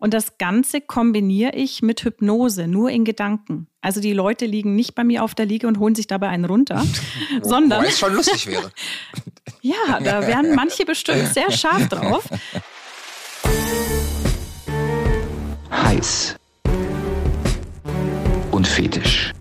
Und das Ganze kombiniere ich mit Hypnose, nur in Gedanken. Also die Leute liegen nicht bei mir auf der Liege und holen sich dabei einen runter, sondern. Wobei es schon lustig wäre. ja, da wären manche bestimmt sehr scharf drauf. Heiß und fetisch.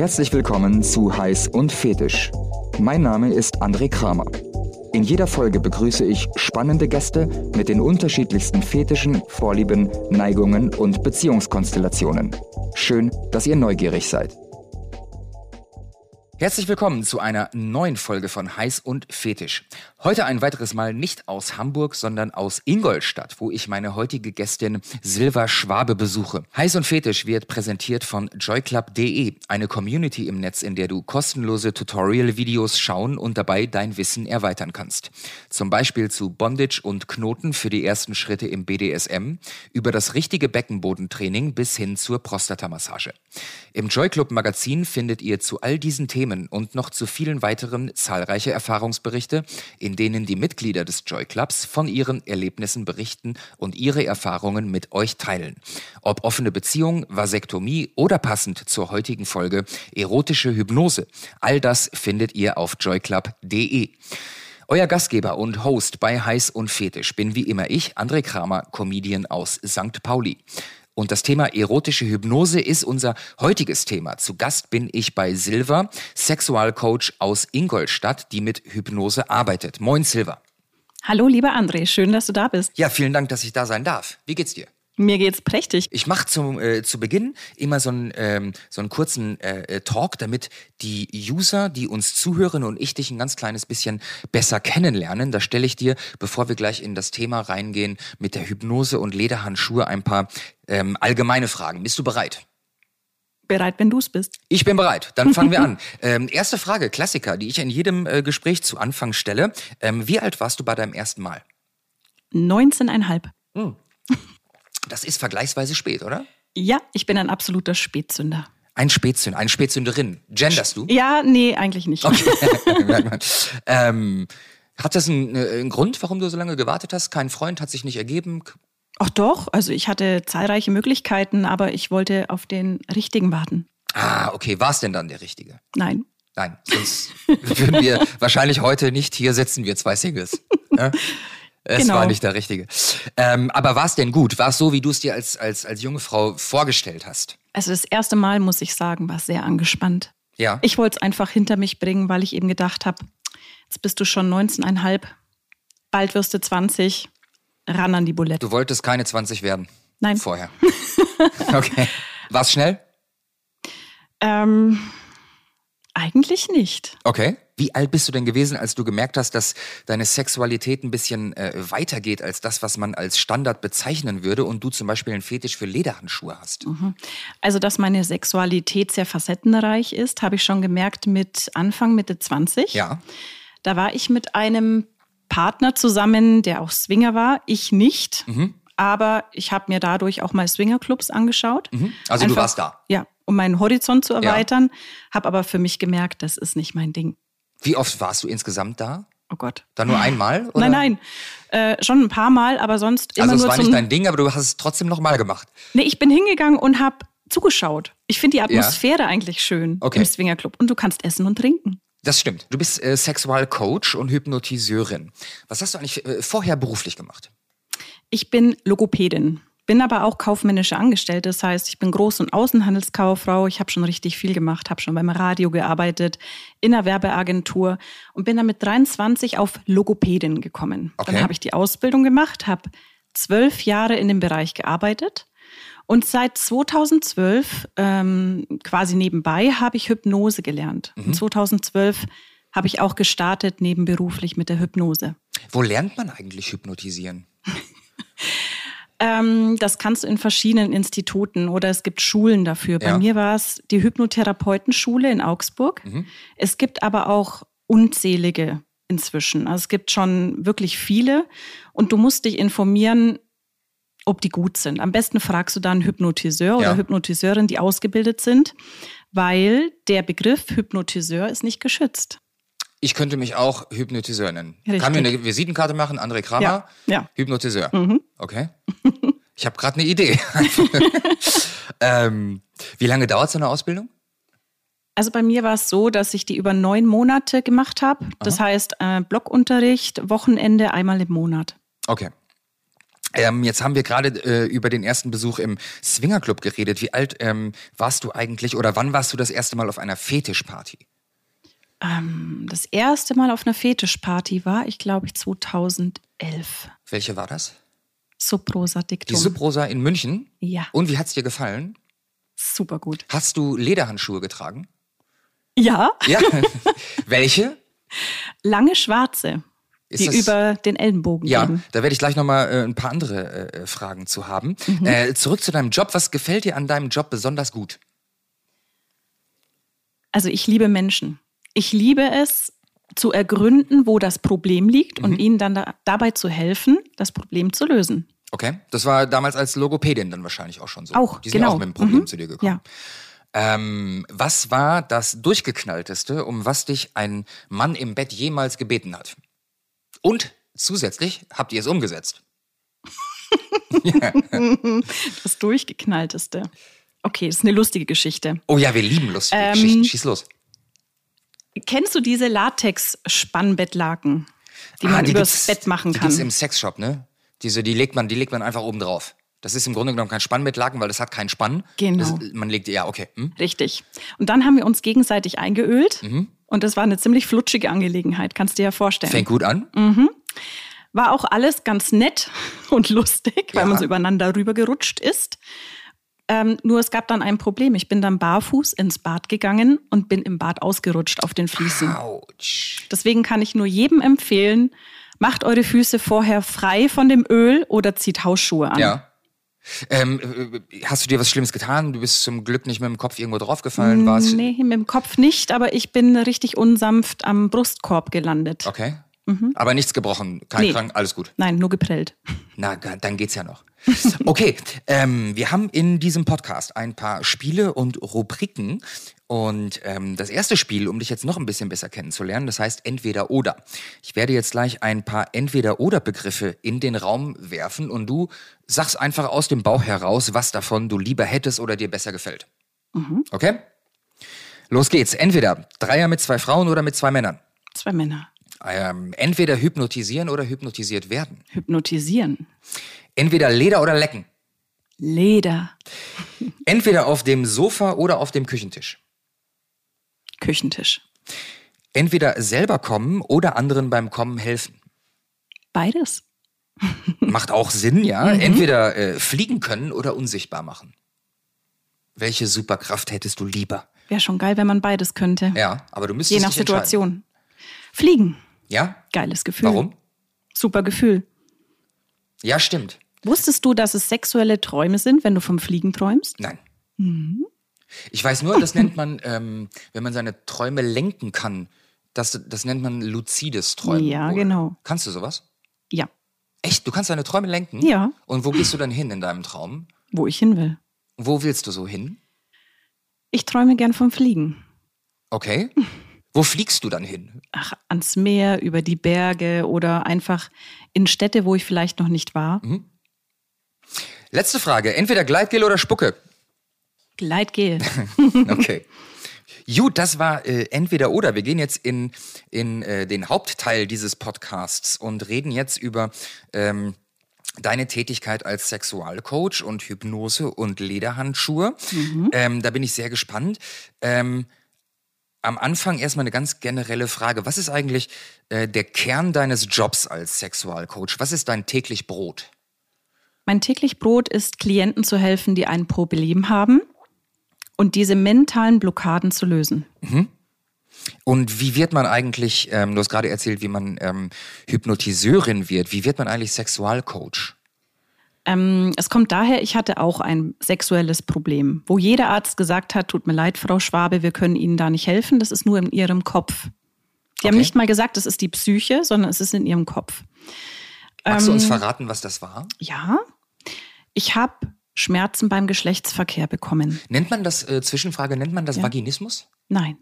Herzlich willkommen zu Heiß und Fetisch. Mein Name ist André Kramer. In jeder Folge begrüße ich spannende Gäste mit den unterschiedlichsten Fetischen, Vorlieben, Neigungen und Beziehungskonstellationen. Schön, dass ihr neugierig seid. Herzlich willkommen zu einer neuen Folge von Heiß und Fetisch. Heute ein weiteres Mal nicht aus Hamburg, sondern aus Ingolstadt, wo ich meine heutige Gästin Silva Schwabe besuche. Heiß und Fetisch wird präsentiert von joyclub.de, eine Community im Netz, in der du kostenlose Tutorial-Videos schauen und dabei dein Wissen erweitern kannst. Zum Beispiel zu Bondage und Knoten für die ersten Schritte im BDSM, über das richtige Beckenbodentraining bis hin zur Prostatamassage. Im Joyclub Magazin findet ihr zu all diesen Themen und noch zu vielen weiteren zahlreiche Erfahrungsberichte, in denen die Mitglieder des Joy Clubs von ihren Erlebnissen berichten und ihre Erfahrungen mit euch teilen. Ob offene Beziehung, Vasektomie oder passend zur heutigen Folge erotische Hypnose. All das findet ihr auf joyclub.de. Euer Gastgeber und Host bei Heiß und Fetisch bin wie immer ich, André Kramer, Comedian aus St. Pauli. Und das Thema erotische Hypnose ist unser heutiges Thema. Zu Gast bin ich bei Silva, Sexualcoach aus Ingolstadt, die mit Hypnose arbeitet. Moin Silva. Hallo, lieber André, schön, dass du da bist. Ja, vielen Dank, dass ich da sein darf. Wie geht's dir? Mir geht's prächtig. Ich mache äh, zu Beginn immer so einen, ähm, so einen kurzen äh, äh, Talk, damit die User, die uns zuhören und ich dich ein ganz kleines bisschen besser kennenlernen. Da stelle ich dir, bevor wir gleich in das Thema reingehen, mit der Hypnose und Lederhandschuhe ein paar ähm, allgemeine Fragen. Bist du bereit? Bereit, wenn du es bist. Ich bin bereit. Dann fangen wir an. Ähm, erste Frage, Klassiker, die ich in jedem äh, Gespräch zu Anfang stelle. Ähm, wie alt warst du bei deinem ersten Mal? 19,5. Hm. Das ist vergleichsweise spät, oder? Ja, ich bin ein absoluter Spätzünder. Ein Spätzünder, eine Spätzünderin. Genderst du? Ja, nee, eigentlich nicht. Okay. ähm, hat das einen, äh, einen, Grund, warum du so lange gewartet hast? Kein Freund hat sich nicht ergeben? Ach doch, also ich hatte zahlreiche Möglichkeiten, aber ich wollte auf den richtigen warten. Ah, okay. War es denn dann der richtige? Nein. Nein, sonst würden wir wahrscheinlich heute nicht hier sitzen, wir zwei Singles. Ja? Es genau. war nicht der richtige. Ähm, aber war es denn gut? War es so, wie du es dir als, als, als junge Frau vorgestellt hast? Also das erste Mal, muss ich sagen, war sehr angespannt. Ja. Ich wollte es einfach hinter mich bringen, weil ich eben gedacht habe, jetzt bist du schon 19,5, bald wirst du 20, ran an die Bulette. Du wolltest keine 20 werden? Nein. Vorher. okay. War es schnell? Ähm, eigentlich nicht. Okay. Wie alt bist du denn gewesen, als du gemerkt hast, dass deine Sexualität ein bisschen äh, weitergeht als das, was man als Standard bezeichnen würde und du zum Beispiel einen Fetisch für Lederhandschuhe hast? Mhm. Also, dass meine Sexualität sehr facettenreich ist, habe ich schon gemerkt mit Anfang, Mitte 20. Ja. Da war ich mit einem Partner zusammen, der auch Swinger war, ich nicht. Mhm. Aber ich habe mir dadurch auch mal Swingerclubs angeschaut. Mhm. Also Einfach, du warst da? Ja, um meinen Horizont zu erweitern. Ja. Habe aber für mich gemerkt, das ist nicht mein Ding. Wie oft warst du insgesamt da? Oh Gott. Dann nur einmal? Oder? Nein, nein. Äh, schon ein paar Mal, aber sonst immer also nur Also es war nicht dein Ding, aber du hast es trotzdem nochmal gemacht. Nee, ich bin hingegangen und habe zugeschaut. Ich finde die Atmosphäre ja. eigentlich schön okay. im Swingerclub. Und du kannst essen und trinken. Das stimmt. Du bist äh, Sexualcoach und Hypnotiseurin. Was hast du eigentlich äh, vorher beruflich gemacht? Ich bin Logopädin bin aber auch kaufmännische Angestellte. Das heißt, ich bin Groß- und Außenhandelskauffrau. Ich habe schon richtig viel gemacht, habe schon beim Radio gearbeitet, in einer Werbeagentur und bin dann mit 23 auf Logopädin gekommen. Okay. Dann habe ich die Ausbildung gemacht, habe zwölf Jahre in dem Bereich gearbeitet. Und seit 2012, ähm, quasi nebenbei, habe ich Hypnose gelernt. Mhm. 2012 habe ich auch gestartet, nebenberuflich mit der Hypnose. Wo lernt man eigentlich hypnotisieren? Ähm, das kannst du in verschiedenen Instituten oder es gibt Schulen dafür. Bei Ja. mir war es die Hypnotherapeutenschule in Augsburg. Es gibt aber auch unzählige inzwischen. Also es gibt schon wirklich viele und du musst dich informieren, ob die gut sind. Am besten fragst du dann einen Hypnotiseur oder Ja. Hypnotiseurin, die ausgebildet sind, weil der Begriff Hypnotiseur ist nicht geschützt. Ich könnte mich auch Hypnotiseur nennen. Richtig. Kann mir eine Visitenkarte machen, André Kramer, Ja, ja. Mhm. Hypnotiseur. Okay. Ich habe gerade eine Idee. ähm, wie lange dauert so eine Ausbildung? Also bei mir war es so, dass ich die über neun Monate gemacht habe. Das heißt, äh, Blockunterricht, Wochenende einmal im Monat. Okay. Ähm, jetzt haben wir gerade äh, über den ersten Besuch im Swingerclub geredet. Wie alt ähm, warst du eigentlich oder wann warst du das erste Mal auf einer Fetischparty? Ähm, das erste Mal auf einer Fetischparty war ich, glaube ich, 2011. Welche war das? Subrosa Die Diktum. Subrosa in München. Ja. Und wie hat's dir gefallen? Super gut. Hast du Lederhandschuhe getragen? Ja, Ja. Welche? lange schwarze, Ist die das- über den Ellenbogen Ja, gehen. da werde ich gleich nochmal äh, ein paar andere äh, Fragen zu haben. Mhm. Äh, zurück zu deinem Job. Was gefällt dir an deinem Job besonders gut? Also ich liebe Menschen. Ich liebe es zu ergründen, wo das Problem liegt Mhm. und ihnen dann da, dabei zu helfen, das Problem zu lösen. Okay, das war damals als Logopädin dann wahrscheinlich auch schon so. Auch, Die sind genau. auch mit dem Problem Mhm. zu dir gekommen. Ja. Ähm, was war das durchgeknallteste, um was dich ein Mann im Bett jemals gebeten hat? Und zusätzlich habt ihr es umgesetzt. Das durchgeknallteste. Okay, das ist eine lustige Geschichte. Oh ja, wir lieben lustige Ähm, Geschichten. Schieß los. Kennst du diese Latex-Spannbettlaken, die Ah, man die übers Bett machen Die kann? gibt's im Sexshop, ne? Diese, die legt man, die legt man einfach oben drauf. Das ist im Grunde genommen kein Spannbettlaken, weil das hat keinen Spann. Genau. Das, man legt, ja, okay. Hm? Richtig. Und dann haben wir uns gegenseitig eingeölt. Mhm. Und das war eine ziemlich flutschige Angelegenheit, kannst du dir ja vorstellen. Fängt gut an. War auch alles ganz nett und lustig, weil Ja. man so übereinander rübergerutscht ist. Ähm, nur es gab dann ein Problem. Ich bin dann barfuß ins Bad gegangen und bin im Bad ausgerutscht auf den Füßen. Autsch. Deswegen kann ich nur jedem empfehlen, macht eure Füße vorher frei von dem Öl oder zieht Hausschuhe an. Ja. Ähm, äh, hast du dir was Schlimmes getan? Du bist zum Glück nicht mit dem Kopf irgendwo draufgefallen, warst Nee, mit dem Kopf nicht, aber ich bin richtig unsanft am Brustkorb gelandet. Okay. Aber nichts gebrochen, kein Mhm. Nee. Krank, alles gut. Nein, nur geprellt. Na, dann geht's ja noch. Okay, ähm, wir haben in diesem Podcast ein paar Spiele und Rubriken. Und ähm, das erste Spiel, um dich jetzt noch ein bisschen besser kennenzulernen, das heißt entweder oder. Ich werde jetzt gleich ein paar entweder oder Begriffe in den Raum werfen und du sagst einfach aus dem Bauch heraus, was davon du lieber hättest oder dir besser gefällt. Okay? Los geht's. Entweder Dreier mit zwei Frauen oder mit zwei Männern. Zwei Männer. Ähm, entweder hypnotisieren oder hypnotisiert werden. Hypnotisieren. Entweder Leder oder Lecken. Leder. Entweder auf dem Sofa oder auf dem Küchentisch. Küchentisch. Entweder selber kommen oder anderen beim Kommen helfen. Beides. Macht auch Sinn, ja. Entweder äh, fliegen können oder unsichtbar machen. Welche Superkraft hättest du lieber? Wäre schon geil, wenn man beides könnte. Ja, aber du müsstest Je nach. Situation. Fliegen. Ja? Geiles Gefühl. Warum? Super Gefühl. Ja, stimmt. Wusstest du, dass es sexuelle Träume sind, wenn du vom Fliegen träumst? Nein. Mhm. Ich weiß nur, das nennt man, ähm, wenn man seine Träume lenken kann, das, das nennt man luzides Träumen. Ja, genau. Kannst du sowas? Ja, Echt? Du kannst deine Träume lenken? Ja. Und wo gehst du dann hin in deinem Traum? wo ich hin will. Wo willst du so hin? Ich träume gern vom Fliegen. Okay. Wo fliegst du dann hin? Ach, ans Meer, über die Berge oder einfach in Städte, wo ich vielleicht noch nicht war. Mhm. Letzte Frage. Entweder Gleitgel oder Spucke. Gleitgel. Okay. Gut, das war äh, entweder oder. Wir gehen jetzt in, in äh, den Hauptteil dieses Podcasts und reden jetzt über ähm, deine Tätigkeit als Sexualcoach und Hypnose und Lederhandschuhe. Ähm, da bin ich sehr gespannt. Ähm, am Anfang erstmal eine ganz generelle Frage. Was ist eigentlich äh, der Kern deines Jobs als Sexualcoach? Was ist dein täglich Brot? Mein täglich Brot ist, Klienten zu helfen, die ein Problem haben und diese mentalen Blockaden zu lösen. Und wie wird man eigentlich, ähm, du hast gerade erzählt, wie man ähm, Hypnotiseurin wird, wie wird man eigentlich Sexualcoach? Ähm, es kommt daher, ich hatte auch ein sexuelles Problem, wo jeder Arzt gesagt hat, tut mir leid, Frau Schwabe, wir können Ihnen da nicht helfen, das ist nur in Ihrem Kopf. Die okay. haben nicht mal gesagt, das ist die Psyche, sondern es ist in Ihrem Kopf. Magst ähm, du uns ähm, verraten, was das war? Ja, ich habe Schmerzen beim Geschlechtsverkehr bekommen. Nennt man das, äh, Zwischenfrage, nennt man das ja. Vaginismus? Nein.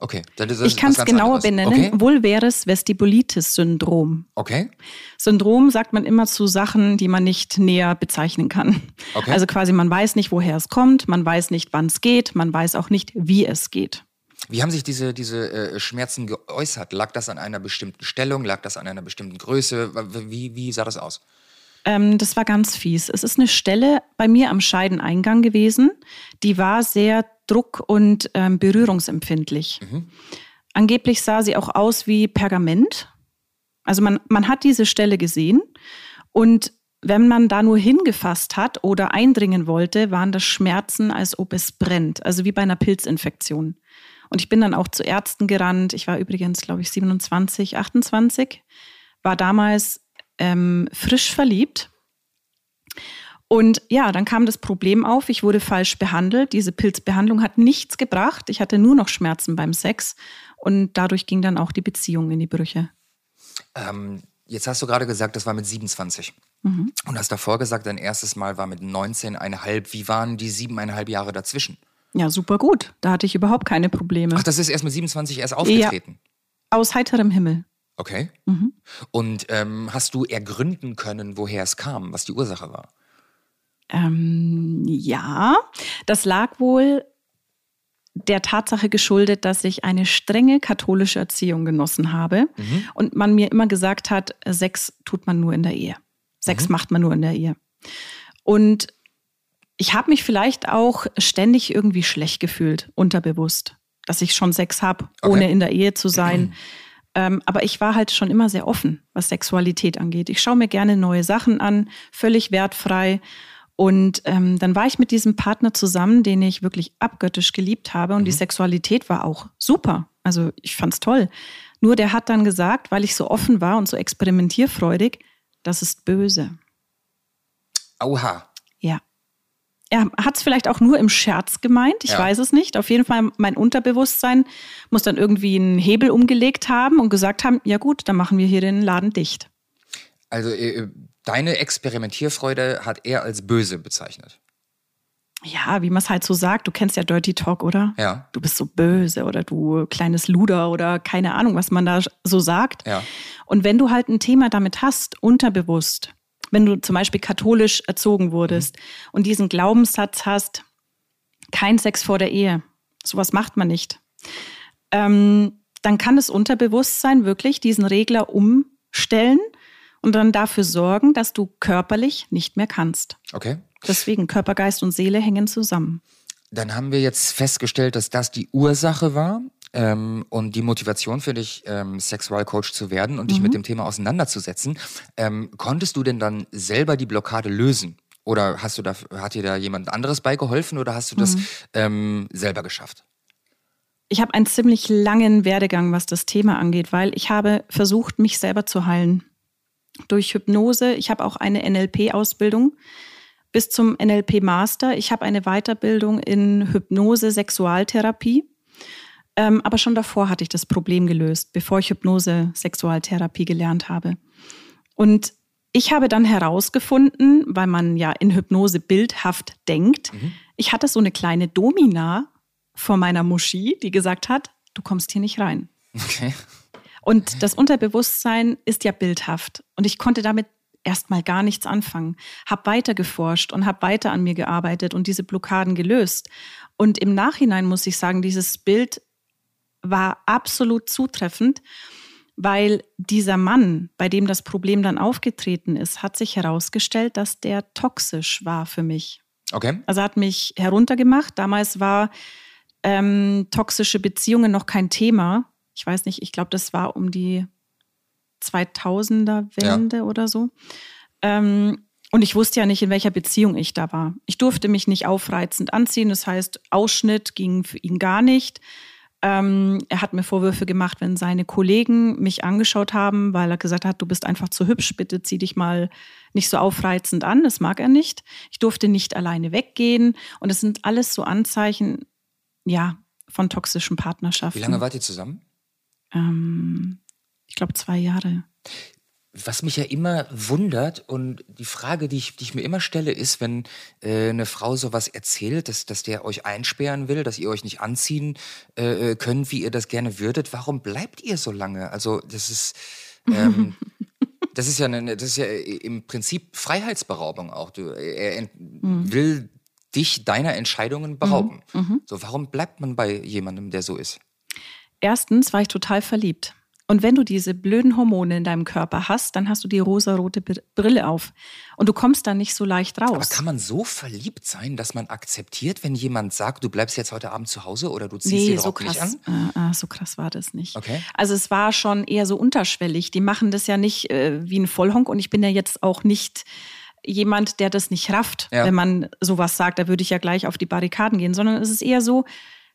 Okay, dann ist das Ich kann es genauer anderes. benennen. Okay. Vulvaris Vestibulitis-Syndrom. Okay. Syndrom sagt man immer zu Sachen, die man nicht näher bezeichnen kann. Okay. Also quasi, man weiß nicht, woher es kommt, man weiß nicht, wann es geht, man weiß auch nicht, wie es geht. Wie haben sich diese, diese äh, Schmerzen geäußert? Lag das an einer bestimmten Stellung? Lag das an einer bestimmten Größe? Wie, wie sah das aus? Ähm, das war ganz fies. Es ist eine Stelle bei mir am Scheideneingang gewesen, die war sehr druck- und ähm, berührungsempfindlich. Mhm. Angeblich sah sie auch aus wie Pergament. Also man, man hat diese Stelle gesehen und wenn man da nur hingefasst hat oder eindringen wollte, waren das Schmerzen, als ob es brennt, also wie bei einer Pilzinfektion. Und ich bin dann auch zu Ärzten gerannt. Ich war übrigens, glaube ich, 27, 28, war damals ähm, frisch verliebt und ja, dann kam das Problem auf, ich wurde falsch behandelt. Diese Pilzbehandlung hat nichts gebracht. Ich hatte nur noch Schmerzen beim Sex und dadurch ging dann auch die Beziehung in die Brüche. Ähm, jetzt hast du gerade gesagt, das war mit 27. Mhm. Und hast davor gesagt, dein erstes Mal war mit 19,5. Wie waren die siebeneinhalb Jahre dazwischen? Ja, super gut. Da hatte ich überhaupt keine Probleme. Ach, das ist erst mit 27 erst aufgetreten? Ja, aus heiterem Himmel. Okay. Mhm. Und ähm, hast du ergründen können, woher es kam, was die Ursache war? Ähm, ja, das lag wohl der Tatsache geschuldet, dass ich eine strenge katholische Erziehung genossen habe mhm. und man mir immer gesagt hat, Sex tut man nur in der Ehe. Sex mhm. macht man nur in der Ehe. Und ich habe mich vielleicht auch ständig irgendwie schlecht gefühlt, unterbewusst, dass ich schon Sex habe, okay. ohne in der Ehe zu sein. Ähm, aber ich war halt schon immer sehr offen, was Sexualität angeht. Ich schaue mir gerne neue Sachen an, völlig wertfrei. Und ähm, dann war ich mit diesem Partner zusammen, den ich wirklich abgöttisch geliebt habe. Und mhm. die Sexualität war auch super. Also ich fand's toll. Nur der hat dann gesagt, weil ich so offen war und so experimentierfreudig, das ist böse. Auha. Ja. Er hat es vielleicht auch nur im Scherz gemeint, ich ja. weiß es nicht. Auf jeden Fall, mein Unterbewusstsein muss dann irgendwie einen Hebel umgelegt haben und gesagt haben, ja gut, dann machen wir hier den Laden dicht. Also äh, Deine Experimentierfreude hat er als böse bezeichnet. Ja, wie man es halt so sagt. Du kennst ja Dirty Talk, oder? Ja. Du bist so böse oder du kleines Luder oder keine Ahnung, was man da so sagt. Ja. Und wenn du halt ein Thema damit hast, unterbewusst, wenn du zum Beispiel katholisch erzogen wurdest mhm. und diesen Glaubenssatz hast, kein Sex vor der Ehe, sowas macht man nicht, ähm, dann kann das Unterbewusstsein wirklich diesen Regler umstellen und dann dafür sorgen, dass du körperlich nicht mehr kannst. Okay. Deswegen Körper, Geist und Seele hängen zusammen. Dann haben wir jetzt festgestellt, dass das die Ursache war ähm, und die Motivation für dich, ähm, Sexualcoach zu werden und mhm. dich mit dem Thema auseinanderzusetzen. Ähm, konntest du denn dann selber die Blockade lösen? Oder hast du da, hat dir da jemand anderes beigeholfen oder hast du das mhm. ähm, selber geschafft? Ich habe einen ziemlich langen Werdegang, was das Thema angeht, weil ich habe versucht, mich selber zu heilen durch Hypnose. Ich habe auch eine NLP-Ausbildung bis zum NLP-Master. Ich habe eine Weiterbildung in Hypnose, Sexualtherapie. Ähm, aber schon davor hatte ich das Problem gelöst, bevor ich Hypnose, Sexualtherapie gelernt habe. Und ich habe dann herausgefunden, weil man ja in Hypnose bildhaft denkt, mhm. ich hatte so eine kleine Domina vor meiner Muschi, die gesagt hat, du kommst hier nicht rein. Okay. Und das Unterbewusstsein ist ja bildhaft. Und ich konnte damit erstmal gar nichts anfangen. Hab weiter geforscht und habe weiter an mir gearbeitet und diese Blockaden gelöst. Und im Nachhinein muss ich sagen, dieses Bild war absolut zutreffend, weil dieser Mann, bei dem das Problem dann aufgetreten ist, hat sich herausgestellt, dass der toxisch war für mich. Okay. Also hat mich heruntergemacht. Damals war ähm, toxische Beziehungen noch kein Thema ich weiß nicht, ich glaube, das war um die 2000er Wende ja. oder so. Ähm, und ich wusste ja nicht, in welcher Beziehung ich da war. Ich durfte mich nicht aufreizend anziehen. Das heißt, Ausschnitt ging für ihn gar nicht. Ähm, er hat mir Vorwürfe gemacht, wenn seine Kollegen mich angeschaut haben, weil er gesagt hat, du bist einfach zu hübsch, bitte zieh dich mal nicht so aufreizend an. Das mag er nicht. Ich durfte nicht alleine weggehen. Und es sind alles so Anzeichen, ja, von toxischen Partnerschaften. Wie lange wart ihr zusammen? Ähm, ich glaube zwei Jahre. Was mich ja immer wundert und die Frage, die ich, die ich mir immer stelle, ist, wenn äh, eine Frau sowas erzählt, dass, dass der euch einsperren will, dass ihr euch nicht anziehen äh, äh könnt, wie ihr das gerne würdet, warum bleibt ihr so lange? Also das ist, ähm, das ist ja eine, das ist ja im Prinzip Freiheitsberaubung auch. Du, er mhm. will dich deiner Entscheidungen berauben. Mhm. Mhm. So, warum bleibt man bei jemandem, der so ist? Erstens war ich total verliebt. Und wenn du diese blöden Hormone in deinem Körper hast, dann hast du die rosarote Brille auf. Und du kommst da nicht so leicht raus. Aber kann man so verliebt sein, dass man akzeptiert, wenn jemand sagt, du bleibst jetzt heute Abend zu Hause oder du ziehst nee, den so Rock krass, nicht an? Äh, so krass war das nicht. Okay. Also es war schon eher so unterschwellig. Die machen das ja nicht äh, wie ein Vollhonk und ich bin ja jetzt auch nicht jemand, der das nicht rafft, ja. wenn man sowas sagt. Da würde ich ja gleich auf die Barrikaden gehen, sondern es ist eher so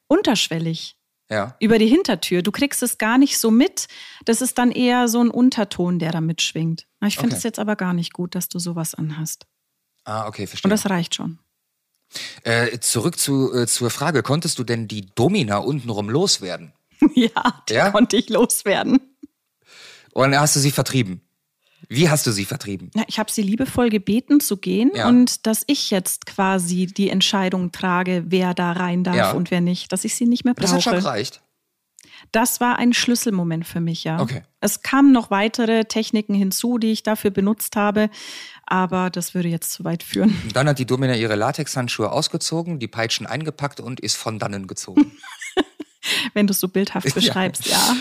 unterschwellig ja. über die Hintertür. Du kriegst es gar nicht so mit. Das ist dann eher so ein Unterton, der da mitschwingt. Ich finde es okay. jetzt aber gar nicht gut, dass du sowas anhast. Ah, okay, verstehe. Und das reicht schon. Äh, zurück zu, äh, zur Frage, konntest du denn die Domina untenrum loswerden? ja, die ja? konnte ich loswerden. Und hast du sie vertrieben? Wie hast du sie vertrieben? Ja, ich habe sie liebevoll gebeten zu gehen ja. und dass ich jetzt quasi die Entscheidung trage, wer da rein darf ja. und wer nicht, dass ich sie nicht mehr brauche. Das hat schon gereicht. Das war ein Schlüsselmoment für mich, ja. Okay. Es kamen noch weitere Techniken hinzu, die ich dafür benutzt habe, aber das würde jetzt zu weit führen. Dann hat die Domina ihre Latexhandschuhe ausgezogen, die Peitschen eingepackt und ist von dannen gezogen. Wenn du es so bildhaft beschreibst, ja.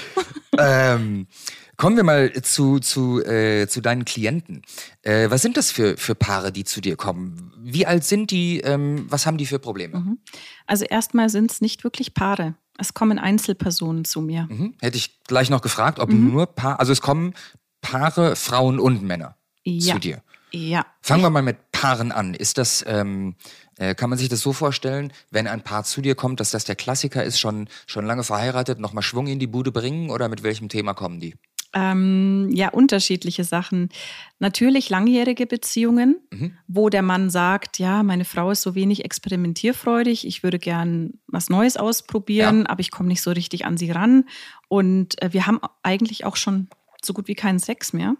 ja. ähm, Kommen wir mal zu, zu, äh, zu deinen Klienten. Äh, was sind das für, für Paare, die zu dir kommen? Wie alt sind die? Ähm, was haben die für Probleme? Mhm. Also erstmal sind es nicht wirklich Paare. Es kommen Einzelpersonen zu mir. Mhm. Hätte ich gleich noch gefragt, ob mhm. nur Paare, also es kommen Paare, Frauen und Männer ja. zu dir. Ja. Fangen wir mal mit Paaren an. Ist das, ähm, äh, kann man sich das so vorstellen, wenn ein Paar zu dir kommt, dass das der Klassiker ist, schon, schon lange verheiratet, nochmal Schwung in die Bude bringen oder mit welchem Thema kommen die? Ähm, ja, unterschiedliche Sachen. Natürlich langjährige Beziehungen, mhm. wo der Mann sagt, ja, meine Frau ist so wenig experimentierfreudig, ich würde gern was Neues ausprobieren, ja. aber ich komme nicht so richtig an sie ran. Und äh, wir haben eigentlich auch schon so gut wie keinen Sex mehr.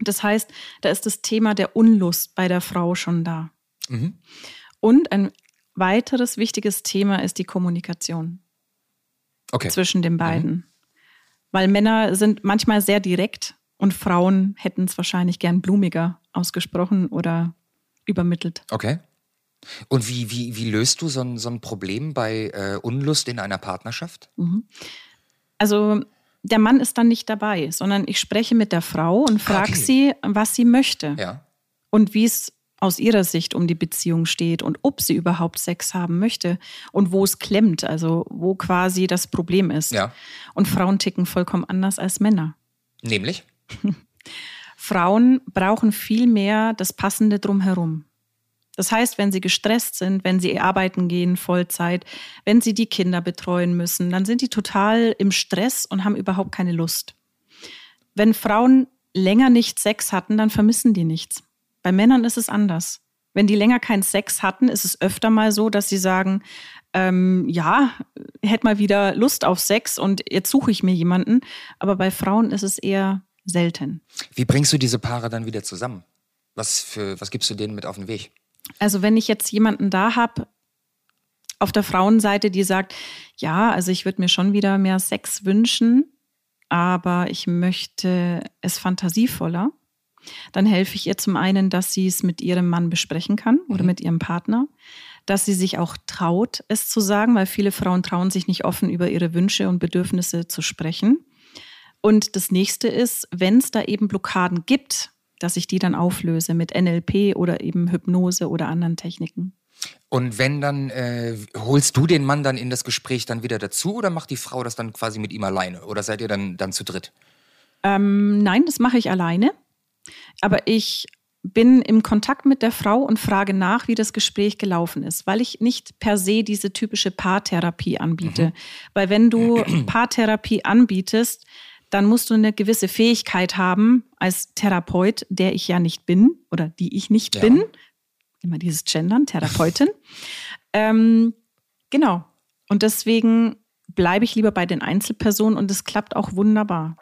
Das heißt, da ist das Thema der Unlust bei der Frau schon da. Mhm. Und ein weiteres wichtiges Thema ist die Kommunikation okay. zwischen den beiden. Mhm. Weil Männer sind manchmal sehr direkt und Frauen hätten es wahrscheinlich gern blumiger ausgesprochen oder übermittelt. Okay. Und wie, wie, wie löst du so ein, so ein Problem bei äh, Unlust in einer Partnerschaft? Mhm. Also der Mann ist dann nicht dabei, sondern ich spreche mit der Frau und frage okay. sie, was sie möchte. Ja. Und wie es aus ihrer Sicht um die Beziehung steht und ob sie überhaupt Sex haben möchte und wo es klemmt, also wo quasi das Problem ist. Ja. Und Frauen ticken vollkommen anders als Männer. Nämlich? Frauen brauchen viel mehr das Passende drumherum. Das heißt, wenn sie gestresst sind, wenn sie arbeiten gehen, Vollzeit, wenn sie die Kinder betreuen müssen, dann sind die total im Stress und haben überhaupt keine Lust. Wenn Frauen länger nicht Sex hatten, dann vermissen die nichts. Bei Männern ist es anders. Wenn die länger keinen Sex hatten, ist es öfter mal so, dass sie sagen, ähm, ja, hätte mal wieder Lust auf Sex und jetzt suche ich mir jemanden. Aber bei Frauen ist es eher selten. Wie bringst du diese Paare dann wieder zusammen? Was, für, was gibst du denen mit auf den Weg? Also wenn ich jetzt jemanden da habe, auf der Frauenseite, die sagt, ja, also ich würde mir schon wieder mehr Sex wünschen, aber ich möchte es fantasievoller dann helfe ich ihr zum einen, dass sie es mit ihrem Mann besprechen kann oder mhm. mit ihrem Partner, dass sie sich auch traut, es zu sagen, weil viele Frauen trauen sich nicht offen über ihre Wünsche und Bedürfnisse zu sprechen. Und das nächste ist, wenn es da eben Blockaden gibt, dass ich die dann auflöse mit NLP oder eben Hypnose oder anderen Techniken. Und wenn dann, äh, holst du den Mann dann in das Gespräch dann wieder dazu oder macht die Frau das dann quasi mit ihm alleine? Oder seid ihr dann, dann zu dritt? Ähm, nein, das mache ich alleine. Aber ich bin im Kontakt mit der Frau und frage nach, wie das Gespräch gelaufen ist, weil ich nicht per se diese typische Paartherapie anbiete. Mhm. Weil wenn du Paartherapie anbietest, dann musst du eine gewisse Fähigkeit haben als Therapeut, der ich ja nicht bin oder die ich nicht ja. bin. Immer dieses Gendern, Therapeutin. ähm, genau. Und deswegen bleibe ich lieber bei den Einzelpersonen und es klappt auch wunderbar.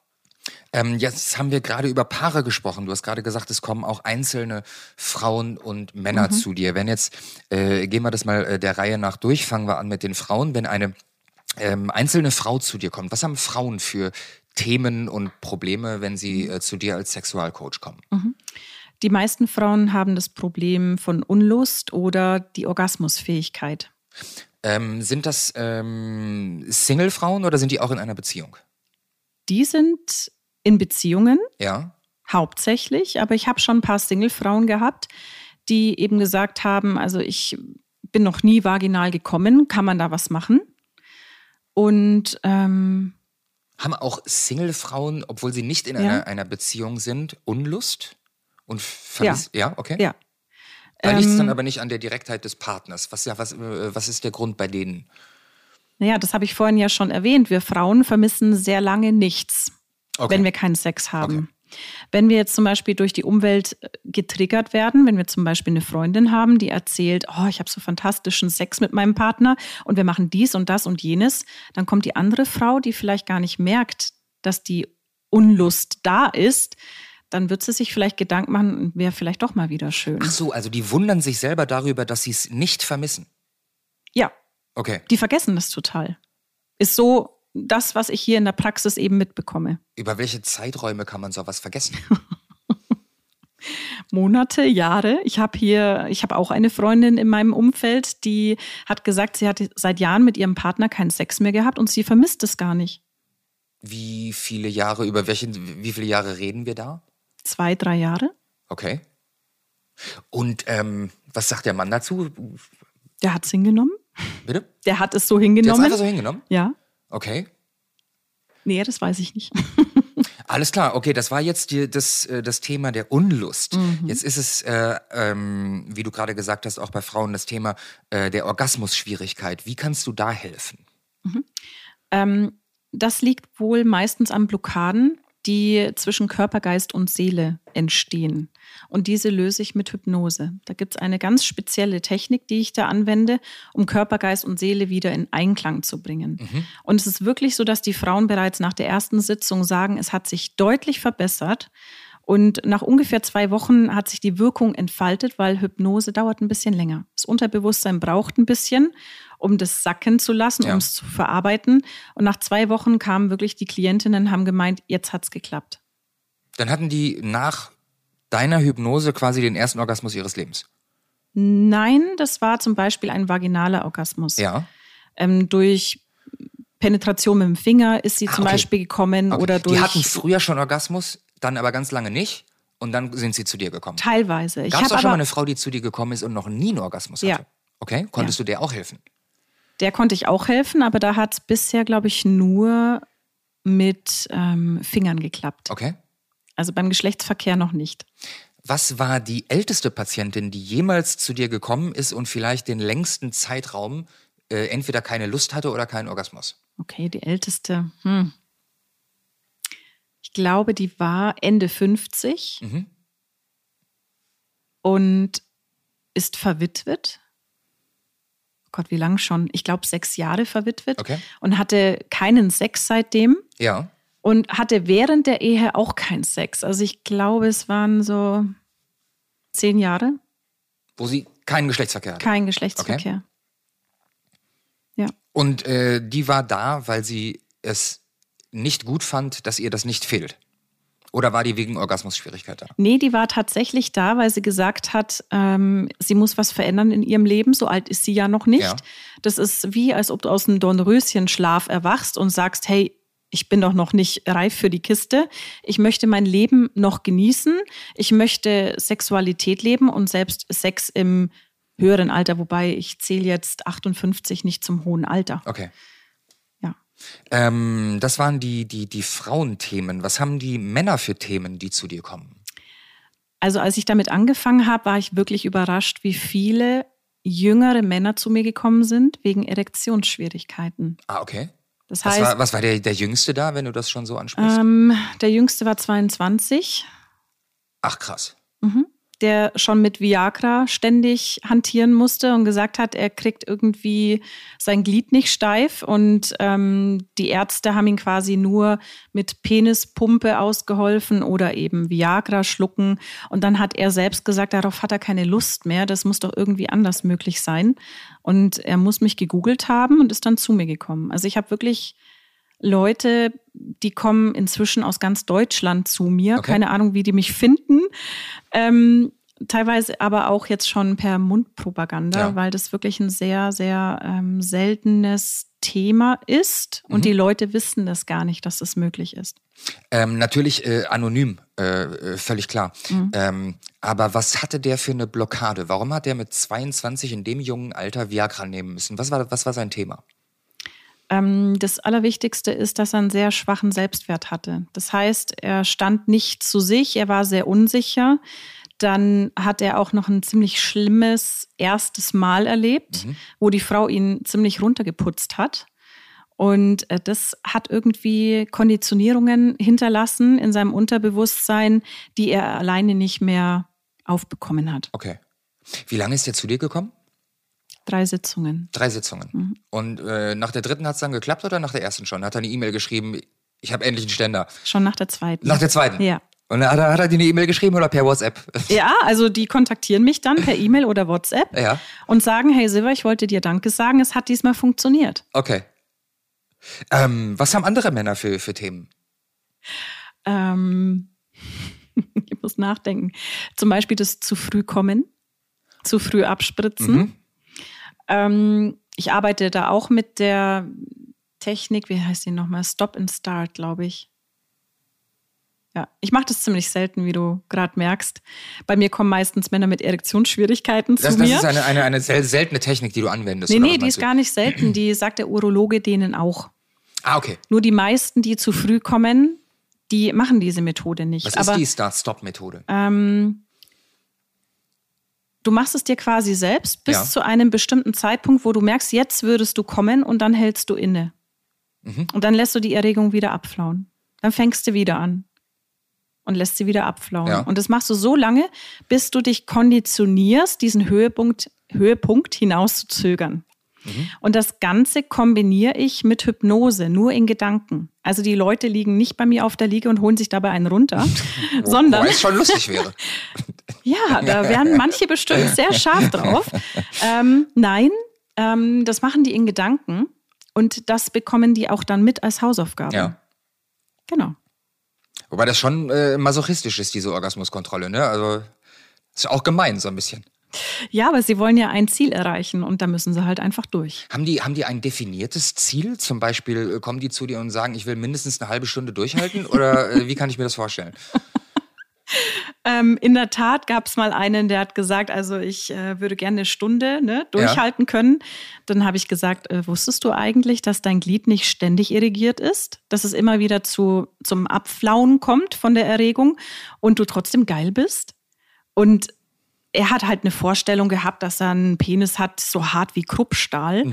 Ähm, jetzt haben wir gerade über Paare gesprochen. Du hast gerade gesagt, es kommen auch einzelne Frauen und Männer mhm. zu dir. Wenn jetzt, äh, gehen wir das mal äh, der Reihe nach durch, fangen wir an mit den Frauen. Wenn eine ähm, einzelne Frau zu dir kommt, was haben Frauen für Themen und Probleme, wenn sie äh, zu dir als Sexualcoach kommen? Mhm. Die meisten Frauen haben das Problem von Unlust oder die Orgasmusfähigkeit. Ähm, sind das ähm, Single-Frauen oder sind die auch in einer Beziehung? Die sind in Beziehungen. Ja. Hauptsächlich. Aber ich habe schon ein paar Single-Frauen gehabt, die eben gesagt haben, also ich bin noch nie vaginal gekommen, kann man da was machen? Und ähm, haben auch Single-Frauen, obwohl sie nicht in ja. einer, einer, Beziehung sind, Unlust? Und ja. ja, okay. Ja. Da ähm, liegt es dann aber nicht an der Direktheit des Partners. Was, ja, was, äh, was ist der Grund bei denen? Naja, das habe ich vorhin ja schon erwähnt. Wir Frauen vermissen sehr lange nichts, okay. wenn wir keinen Sex haben. Okay. Wenn wir jetzt zum Beispiel durch die Umwelt äh, getriggert werden, wenn wir zum Beispiel eine Freundin haben, die erzählt, oh, ich habe so fantastischen Sex mit meinem Partner und wir machen dies und das und jenes, dann kommt die andere Frau, die vielleicht gar nicht merkt, dass die Unlust da ist, dann wird sie sich vielleicht Gedanken machen, wäre vielleicht doch mal wieder schön. Ach so, also die wundern sich selber darüber, dass sie es nicht vermissen. Ja, Okay. Die vergessen das total. Ist so das, was ich hier in der Praxis eben mitbekomme. Über welche Zeiträume kann man sowas vergessen? Monate, Jahre. Ich habe hier, ich habe auch eine Freundin in meinem Umfeld, die hat gesagt, sie hat seit Jahren mit ihrem Partner keinen Sex mehr gehabt und sie vermisst es gar nicht. Wie viele Jahre, über welche, wie viele Jahre reden wir da? Zwei, drei Jahre. Okay. Und ähm, was sagt der Mann dazu? Der hat es hingenommen. Bitte? Der hat es so hingenommen. Der hat es einfach so hingenommen? Ja. Okay. Nee, das weiß ich nicht. Alles klar, okay, das war jetzt die, das, äh, das Thema der Unlust. Mhm. Jetzt ist es, äh, ähm, wie du gerade gesagt hast, auch bei Frauen das Thema äh, der Orgasmusschwierigkeit. Wie kannst du da helfen? Mhm. Ähm, das liegt wohl meistens an Blockaden, die zwischen Körper, Geist und Seele entstehen. Und diese löse ich mit Hypnose. Da gibt es eine ganz spezielle Technik, die ich da anwende, um Körper, Geist und Seele wieder in Einklang zu bringen. Mhm. Und es ist wirklich so, dass die Frauen bereits nach der ersten Sitzung sagen, es hat sich deutlich verbessert. Und nach ungefähr zwei Wochen hat sich die Wirkung entfaltet, weil Hypnose dauert ein bisschen länger. Das Unterbewusstsein braucht ein bisschen, um das sacken zu lassen, ja. um es zu verarbeiten. Und nach zwei Wochen kamen wirklich die Klientinnen, haben gemeint, jetzt hat es geklappt. Dann hatten die nach deiner Hypnose quasi den ersten Orgasmus ihres Lebens? Nein, das war zum Beispiel ein vaginaler Orgasmus. Ja. Ähm, durch Penetration mit dem Finger ist sie ah, zum okay. Beispiel gekommen okay. oder durch. Die hatten früher schon Orgasmus, dann aber ganz lange nicht. Und dann sind sie zu dir gekommen. Teilweise. Gab es auch schon mal eine Frau, die zu dir gekommen ist und noch nie einen Orgasmus hatte? Ja. Okay, konntest ja. du der auch helfen? Der konnte ich auch helfen, aber da hat es bisher, glaube ich, nur mit ähm, Fingern geklappt. Okay. Also beim Geschlechtsverkehr noch nicht. Was war die älteste Patientin, die jemals zu dir gekommen ist und vielleicht den längsten Zeitraum äh, entweder keine Lust hatte oder keinen Orgasmus? Okay, die älteste. Hm. Ich glaube, die war Ende 50 mhm. und ist verwitwet. Gott, wie lang schon? Ich glaube, sechs Jahre verwitwet okay. und hatte keinen Sex seitdem. Ja und hatte während der Ehe auch keinen Sex. Also ich glaube, es waren so zehn Jahre. Wo sie keinen Geschlechtsverkehr hatte? Kein Geschlechtsverkehr. Okay. Ja. Und äh, die war da, weil sie es nicht gut fand, dass ihr das nicht fehlt. Oder war die wegen Orgasmusschwierigkeit da? Nee, die war tatsächlich da, weil sie gesagt hat, ähm, sie muss was verändern in ihrem Leben. So alt ist sie ja noch nicht. Ja. Das ist wie, als ob du aus einem Dornröschenschlaf erwachst und sagst, hey, ich bin doch noch nicht reif für die Kiste. Ich möchte mein Leben noch genießen. Ich möchte Sexualität leben und selbst Sex im höheren Alter, wobei ich zähle jetzt 58 nicht zum hohen Alter. Okay. Ja. Ähm, das waren die, die, die Frauenthemen. Was haben die Männer für Themen, die zu dir kommen? Also als ich damit angefangen habe, war ich wirklich überrascht, wie viele jüngere Männer zu mir gekommen sind wegen Erektionsschwierigkeiten. Ah, okay. Das Was heißt, war, was war der, der Jüngste da, wenn du das schon so ansprichst? ähm, der jüngste war 22. Ach, krass. Mhm. Der schon mit Viagra ständig hantieren musste und gesagt hat, er kriegt irgendwie sein Glied nicht steif. Und ähm, die Ärzte haben ihn quasi nur mit Penispumpe ausgeholfen oder eben Viagra schlucken. Und dann hat er selbst gesagt, darauf hat er keine Lust mehr, das muss doch irgendwie anders möglich sein. Und er muss mich gegoogelt haben und ist dann zu mir gekommen. Also ich habe wirklich Leute, die kommen inzwischen aus ganz Deutschland zu mir. Okay. Keine Ahnung, wie die mich finden. Ähm, teilweise aber auch jetzt schon per Mundpropaganda, Ja. weil das wirklich ein sehr, sehr ähm, seltenes Thema ist und Mhm. die Leute wissen das gar nicht, dass das möglich ist. Ähm, natürlich äh, anonym, äh, äh, völlig klar. Mhm. Ähm, aber was hatte der für eine Blockade? Warum hat der mit 22 in dem jungen Alter Viagra nehmen müssen? Was war, was war sein Thema? Ähm, das Allerwichtigste ist, dass er einen sehr schwachen Selbstwert hatte. Das heißt, er stand nicht zu sich, er war sehr unsicher. Dann hat er auch noch ein ziemlich schlimmes erstes Mal erlebt, wo die Frau ihn ziemlich runtergeputzt hat. Und äh, das hat irgendwie Konditionierungen hinterlassen in seinem Unterbewusstsein, die er alleine nicht mehr aufbekommen hat. Okay. Wie lange ist der zu dir gekommen? Drei Sitzungen. Drei Sitzungen. Mhm. Und äh, nach der dritten hat es dann geklappt oder nach der ersten schon? Hat er eine E-Mail geschrieben, ich habe endlich einen Ständer. Schon nach der zweiten. Nach der zweiten? Ja. Und dann hat er, hat er dir eine E-Mail geschrieben oder per WhatsApp? Ja, also die kontaktieren mich dann per E-Mail oder WhatsApp ja, und sagen, hey Silver, ich wollte dir Danke sagen, es hat diesmal funktioniert. okay. Ähm, was haben andere Männer für, für Themen? Ähm, ich muss nachdenken. Zum Beispiel das zu früh kommen, zu früh abspritzen. Mhm. Ähm, ich arbeite da auch mit der Technik, wie heißt die nochmal? Stop and Start, glaube ich. Ja, ich mache das ziemlich selten, wie du gerade merkst. Bei mir kommen meistens Männer mit Erektionsschwierigkeiten Das, zu das mir. ist eine, eine, eine sel seltene Technik, die du anwendest. nee, nee, die ist du? gar nicht selten. Die sagt der Urologe denen auch. Ah, okay. Nur die meisten, die zu früh kommen, die machen diese Methode nicht. Was Aber ist die Start-Stop-Methode? ähm, du machst es dir quasi selbst bis Ja. zu einem bestimmten Zeitpunkt, wo du merkst, jetzt würdest du kommen und dann hältst du inne. Mhm. Und dann lässt du die Erregung wieder abflauen. Dann fängst du wieder an und lässt sie wieder abflauen. Ja. Und das machst du so lange, bis du dich konditionierst, diesen Höhepunkt, Höhepunkt hinaus zu zögern. Mhm. Und das Ganze kombiniere ich mit Hypnose, nur in Gedanken. Also die Leute liegen nicht bei mir auf der Liege und holen sich dabei einen runter, sondern Wobei es schon lustig wäre. ja, da wären manche bestimmt sehr scharf drauf. Ähm, nein, ähm, das machen die in Gedanken und das bekommen die auch dann mit als Hausaufgabe. Ja. Genau. Wobei das schon äh, masochistisch ist, diese Orgasmuskontrolle, ne? Also ist auch gemein so ein bisschen. Ja, aber sie wollen ja ein Ziel erreichen und da müssen sie halt einfach durch. Haben die, haben die ein definiertes Ziel? Zum Beispiel äh, kommen die zu dir und sagen, ich will mindestens eine halbe Stunde durchhalten? Oder äh, wie kann ich mir das vorstellen? Ähm, in der Tat gab es mal einen, der hat gesagt, also ich äh, würde gerne eine Stunde ne, durchhalten können. Dann habe ich gesagt, äh, wusstest du eigentlich, dass dein Glied nicht ständig irrigiert ist? Dass es immer wieder zu, zum Abflauen kommt von der Erregung und du trotzdem geil bist? Und er hat halt eine Vorstellung gehabt, dass er einen Penis hat, so hart wie Kruppstahl.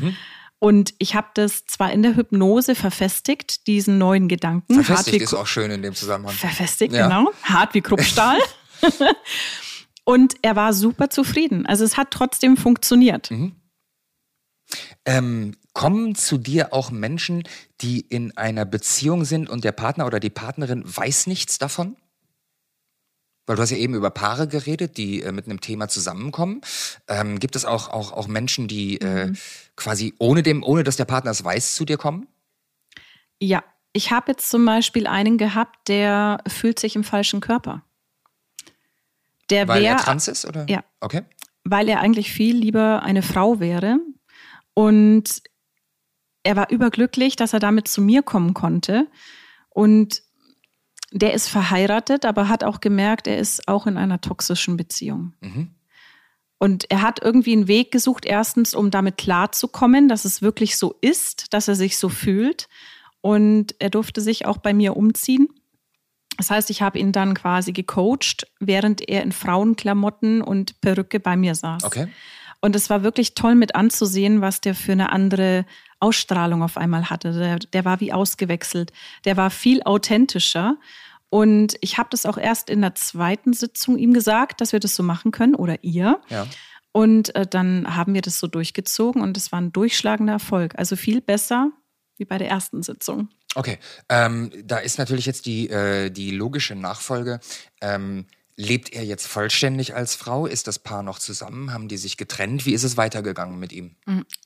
Und ich habe das zwar in der Hypnose verfestigt, diesen neuen Gedanken. Verfestigt ist auch schön in dem Zusammenhang. Verfestigt, Ja. genau. Hart wie Kruppstahl. Und er war super zufrieden. Also es hat trotzdem funktioniert. Mhm. Ähm, kommen zu dir auch Menschen, die in einer Beziehung sind und der Partner oder die Partnerin weiß nichts davon? Weil du hast ja eben über Paare geredet, die äh, mit einem Thema zusammenkommen. Ähm, gibt es auch, auch, auch Menschen, die äh, quasi ohne, dem, ohne dass der Partner es weiß, zu dir kommen? Ja, ich habe jetzt zum Beispiel einen gehabt, der fühlt sich im falschen Körper. Der Weil er wäre, trans ist? Oder? Ja. Okay. weil er eigentlich viel lieber eine Frau wäre. Und er war überglücklich, dass er damit zu mir kommen konnte. Und der ist verheiratet, aber hat auch gemerkt, er ist auch in einer toxischen Beziehung. Mhm. Und er hat irgendwie einen Weg gesucht, erstens, um damit klarzukommen, dass es wirklich so ist, dass er sich so fühlt. Und er durfte sich auch bei mir umziehen. Das heißt, ich habe ihn dann quasi gecoacht, während er in Frauenklamotten und Perücke bei mir saß. Okay. Und es war wirklich toll mit anzusehen, was der für eine andere Ausstrahlung auf einmal hatte. Der, der war wie ausgewechselt. Der war viel authentischer. Und ich habe das auch erst in der zweiten Sitzung ihm gesagt, dass wir das so machen können oder ihr. Ja. Und äh, dann haben wir das so durchgezogen und es war ein durchschlagender Erfolg. Also viel besser wie bei der ersten Sitzung. Okay, ähm, da ist natürlich jetzt die, äh, die logische Nachfolge. Ähm, lebt er jetzt vollständig als Frau? Ist das Paar noch zusammen? Haben die sich getrennt? Wie ist es weitergegangen mit ihm?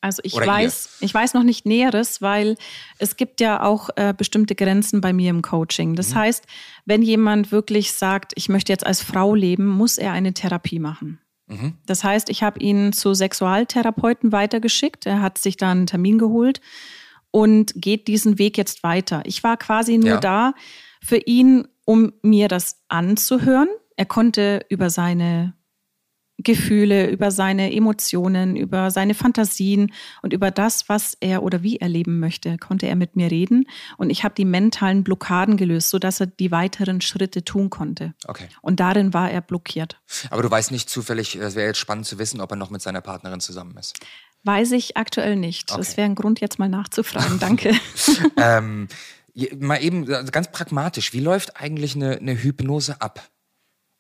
Also ich Oder weiß, ich weiß noch nicht Näheres, weil es gibt ja auch äh, bestimmte Grenzen bei mir im Coaching. Das heißt, wenn jemand wirklich sagt, ich möchte jetzt als Frau leben, muss er eine Therapie machen. Das heißt, ich habe ihn zu Sexualtherapeuten weitergeschickt. Er hat sich da einen Termin geholt und geht diesen Weg jetzt weiter. Ich war quasi nur Ja. da für ihn, um mir das anzuhören. Er konnte über seine Gefühle, über seine Emotionen, über seine Fantasien und über das, was er oder wie er leben möchte, konnte er mit mir reden. Und ich habe die mentalen Blockaden gelöst, sodass er die weiteren Schritte tun konnte. Okay. Und darin war er blockiert. Aber du weißt nicht zufällig, es wäre jetzt spannend zu wissen, ob er noch mit seiner Partnerin zusammen ist. Weiß ich aktuell nicht. Das Okay. wäre ein Grund, jetzt mal nachzufragen. Danke. ähm, mal eben also ganz pragmatisch, wie läuft eigentlich eine, eine Hypnose ab?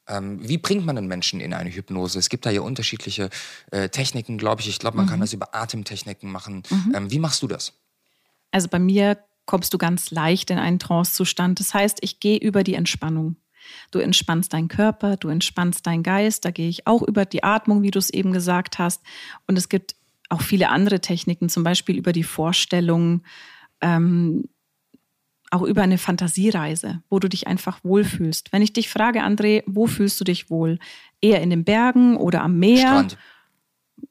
Ähm, wie bringt man einen Menschen in eine Hypnose? Es gibt da ja unterschiedliche äh, Techniken, glaube ich. Ich glaube, man kann das über Atemtechniken machen. Ähm, wie machst du das? Also bei mir kommst du ganz leicht in einen Trancezustand. Das heißt, ich gehe über die Entspannung. Du entspannst deinen Körper, du entspannst deinen Geist. Da gehe ich auch über die Atmung, wie du es eben gesagt hast. Und es gibt auch viele andere Techniken, zum Beispiel über die Vorstellung, ähm, auch über eine Fantasiereise, wo du dich einfach wohlfühlst. Wenn ich dich frage, André, wo fühlst du dich wohl? Eher in den Bergen oder am Meer? Strand.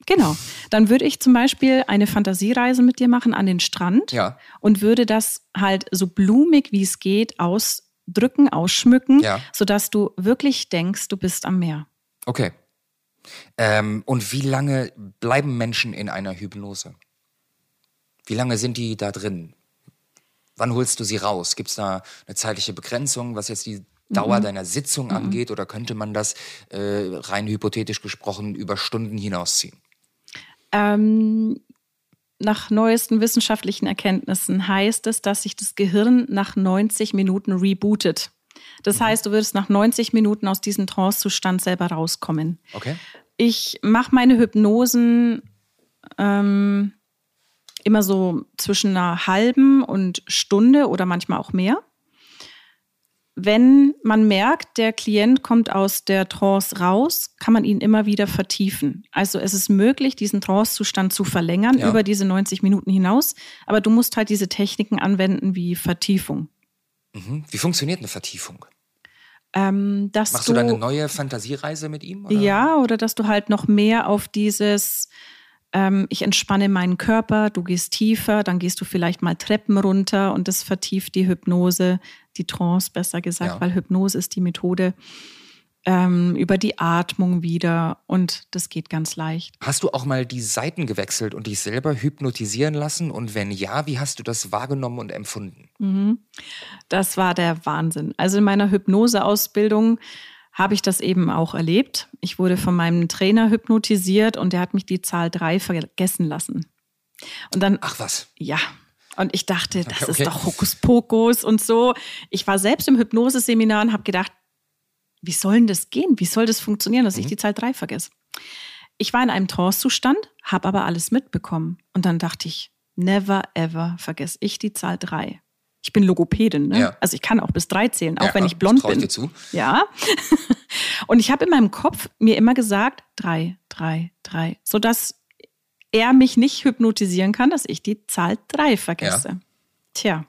Genau. Dann würde ich zum Beispiel eine Fantasiereise mit dir machen an den Strand Ja. und würde das halt so blumig wie es geht ausdrücken, ausschmücken, Ja. sodass du wirklich denkst, du bist am Meer. Okay. Ähm, und wie lange bleiben Menschen in einer Hypnose? Wie lange sind die da drin? Wann holst du sie raus? Gibt es da eine zeitliche Begrenzung, was jetzt die Dauer deiner Sitzung angeht? Oder könnte man das äh, rein hypothetisch gesprochen über Stunden hinausziehen? Ähm, nach neuesten wissenschaftlichen Erkenntnissen heißt es, dass sich das Gehirn nach 90 Minuten rebootet. Das heißt, du würdest nach 90 Minuten aus diesem Trancezustand selber rauskommen. Okay. Ich mache meine Hypnosen ähm, immer so zwischen einer halben und Stunde oder manchmal auch mehr. Wenn man merkt, der Klient kommt aus der Trance raus, kann man ihn immer wieder vertiefen. Also es ist möglich, diesen Trance-Zustand zu verlängern Ja. über diese 90 Minuten hinaus, aber du musst halt diese Techniken anwenden wie Vertiefung. Mhm. Wie funktioniert eine Vertiefung? Ähm, Machst du dann eine neue Fantasiereise mit ihm? Oder? Ja, oder dass du halt noch mehr auf dieses, ähm, ich entspanne meinen Körper, du gehst tiefer, dann gehst du vielleicht mal Treppen runter und das vertieft die Hypnose, die Trance besser gesagt, Ja. weil Hypnose ist die Methode ähm, über die Atmung wieder und das geht ganz leicht. Hast du auch mal die Seiten gewechselt und dich selber hypnotisieren lassen? Und wenn ja, wie hast du das wahrgenommen und empfunden? Das war der Wahnsinn. Also in meiner Hypnoseausbildung habe ich das eben auch erlebt. Ich wurde von meinem Trainer hypnotisiert und der hat mich die Zahl drei vergessen lassen. Und dann Ach was. Ja. Und ich dachte, das Okay. ist doch Hokuspokus und so. Ich war selbst im Hypnoseseminar und habe gedacht, wie soll denn das gehen? Wie soll das funktionieren, dass ich die Zahl drei vergesse? Ich war in einem Trancezustand, habe aber alles mitbekommen. Und dann dachte ich, never ever vergesse ich die Zahl drei. Ich bin Logopädin, ne? Ja. Also ich kann auch bis drei zählen, auch Ja, wenn ich blond trau ich bin. dir zu. Ja. Und ich habe in meinem Kopf mir immer gesagt, drei, drei, drei, sodass er mich nicht hypnotisieren kann, dass ich die Zahl drei vergesse. Tja.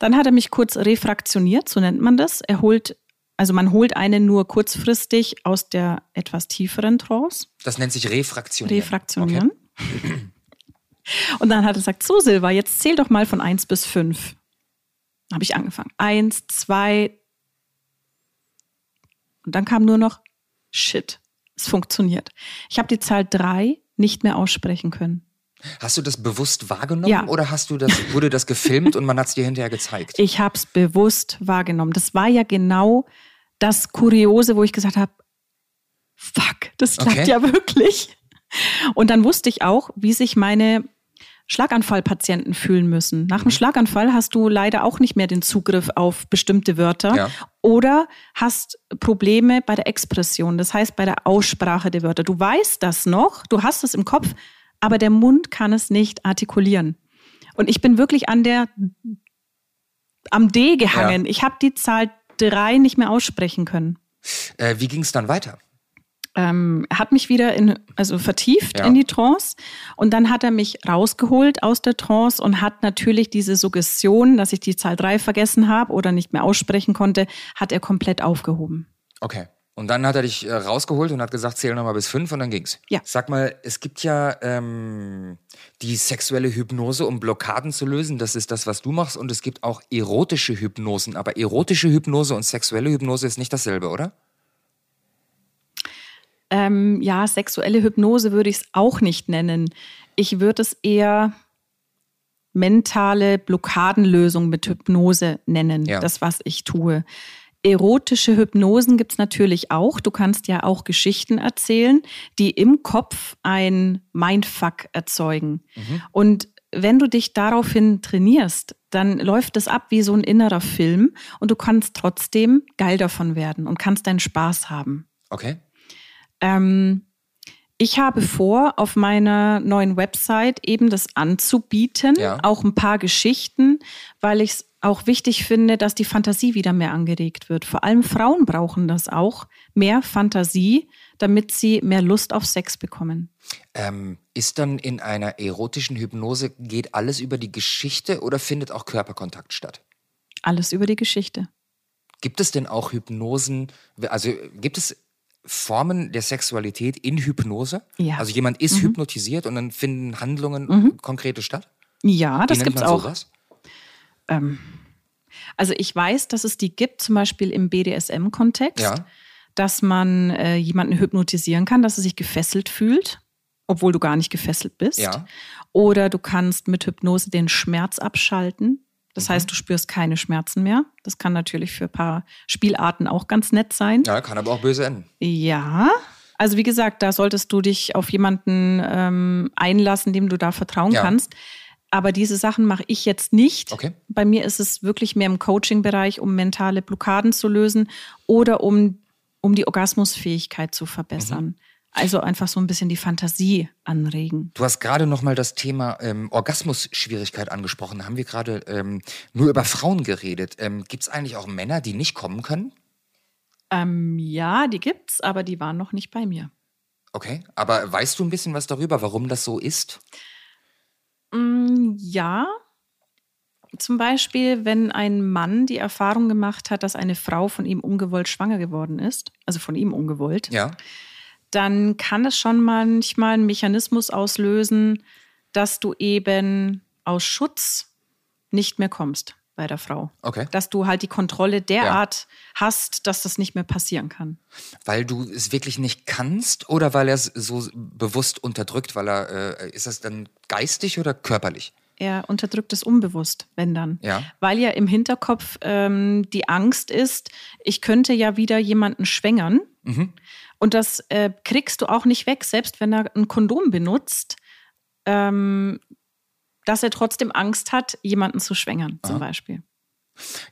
Dann hat er mich kurz refraktioniert, so nennt man das. Er holt, also man holt einen nur kurzfristig aus der etwas tieferen Trance. Das nennt sich Refraktionieren. Refraktionieren. Und dann hat er gesagt, so Silva, jetzt zähl doch mal von eins bis fünf. Habe ich angefangen. Eins, zwei. Und dann kam nur noch Shit. Es funktioniert. Ich habe die Zahl drei nicht mehr aussprechen können. Hast du das bewusst wahrgenommen Ja. oder hast du das, wurde das gefilmt und man hat es dir hinterher gezeigt? Ich habe es bewusst wahrgenommen. Das war ja genau das Kuriose, wo ich gesagt habe, fuck, das klappt Okay. ja wirklich. Und dann wusste ich auch, wie sich meine Schlaganfallpatienten fühlen müssen. Mhm. Nach dem Schlaganfall hast du leider auch nicht mehr den Zugriff auf bestimmte Wörter Ja. oder hast Probleme bei der Expression, das heißt bei der Aussprache der Wörter. Du weißt das noch, du hast es im Kopf, aber der Mund kann es nicht artikulieren. Und ich bin wirklich an der am D gehangen. Ja. Ich habe die Zahl drei nicht mehr aussprechen können. Äh, wie ging es dann weiter? Ähm, er hat mich wieder in, also vertieft Ja. in die Trance und dann hat er mich rausgeholt aus der Trance und hat natürlich diese Suggestion, dass ich die Zahl drei vergessen habe oder nicht mehr aussprechen konnte, hat er komplett aufgehoben. Okay. Und dann hat er dich äh, rausgeholt und hat gesagt, zähl nochmal bis fünf und dann ging's. Ja. Sag mal, es gibt ja ähm, die sexuelle Hypnose, um Blockaden zu lösen. Das ist das, was du machst. Und es gibt auch erotische Hypnosen. Aber erotische Hypnose und sexuelle Hypnose ist nicht dasselbe, oder? Ähm, ja, sexuelle Hypnose würde ich es auch nicht nennen. Ich würde es eher mentale Blockadenlösung mit Hypnose nennen, Ja. das, was ich tue. Erotische Hypnosen gibt es natürlich auch. Du kannst ja auch Geschichten erzählen, die im Kopf ein Mindfuck erzeugen. Und wenn du dich daraufhin trainierst, dann läuft es ab wie so ein innerer Film und du kannst trotzdem geil davon werden und kannst deinen Spaß haben. Okay. Ähm, ich habe vor, auf meiner neuen Website eben das anzubieten, Ja. auch ein paar Geschichten, weil ich es auch wichtig finde, dass die Fantasie wieder mehr angeregt wird. Vor allem Frauen brauchen das auch, mehr Fantasie, damit sie mehr Lust auf Sex bekommen. Ähm, ist dann in einer erotischen Hypnose, geht alles über die Geschichte oder findet auch Körperkontakt statt? Alles über die Geschichte. Gibt es denn auch Hypnosen, also gibt es Formen der Sexualität in Hypnose? Ja. Also jemand ist hypnotisiert und dann finden Handlungen konkrete statt? Ja, das gibt's man auch. Ähm, also ich weiß, dass es die gibt, zum Beispiel im BDSM-Kontext, Ja. dass man äh, jemanden hypnotisieren kann, dass er sich gefesselt fühlt, obwohl du gar nicht gefesselt bist. Ja. Oder du kannst mit Hypnose den Schmerz abschalten. Das Mhm. heißt, du spürst keine Schmerzen mehr. Das kann natürlich für ein paar Spielarten auch ganz nett sein. Ja, kann aber auch böse enden. Ja. Also wie gesagt, da solltest du dich auf jemanden ähm, einlassen, dem du da vertrauen Ja. kannst. Aber diese Sachen mache ich jetzt nicht. Okay. Bei mir ist es wirklich mehr im Coaching-Bereich, um mentale Blockaden zu lösen oder um, um die Orgasmusfähigkeit zu verbessern. Mhm. Also einfach so ein bisschen die Fantasie anregen. Du hast gerade noch mal das Thema ähm, Orgasmusschwierigkeit angesprochen. Da haben wir gerade ähm, nur über Frauen geredet. Ähm, Gibt es eigentlich auch Männer, die nicht kommen können? Ähm, ja, die gibt's, aber die waren noch nicht bei mir. Okay, aber weißt du ein bisschen was darüber, warum das so ist? Mm, Ja. Zum Beispiel, wenn ein Mann die Erfahrung gemacht hat, dass eine Frau von ihm ungewollt schwanger geworden ist, also von ihm ungewollt, Ja. Dann kann es schon manchmal einen Mechanismus auslösen, dass du eben aus Schutz nicht mehr kommst bei der Frau. Okay. Dass du halt die Kontrolle derart hast, dass das nicht mehr passieren kann. Weil du es wirklich nicht kannst oder weil er es so bewusst unterdrückt, weil er, äh, ist das dann geistig oder körperlich? Er unterdrückt es unbewusst, wenn dann. Ja. Weil ja im Hinterkopf ähm, die Angst ist, ich könnte ja wieder jemanden schwängern. Mhm. Und das äh, kriegst du auch nicht weg, selbst wenn er ein Kondom benutzt, ähm, dass er trotzdem Angst hat, jemanden zu schwängern, zum Beispiel.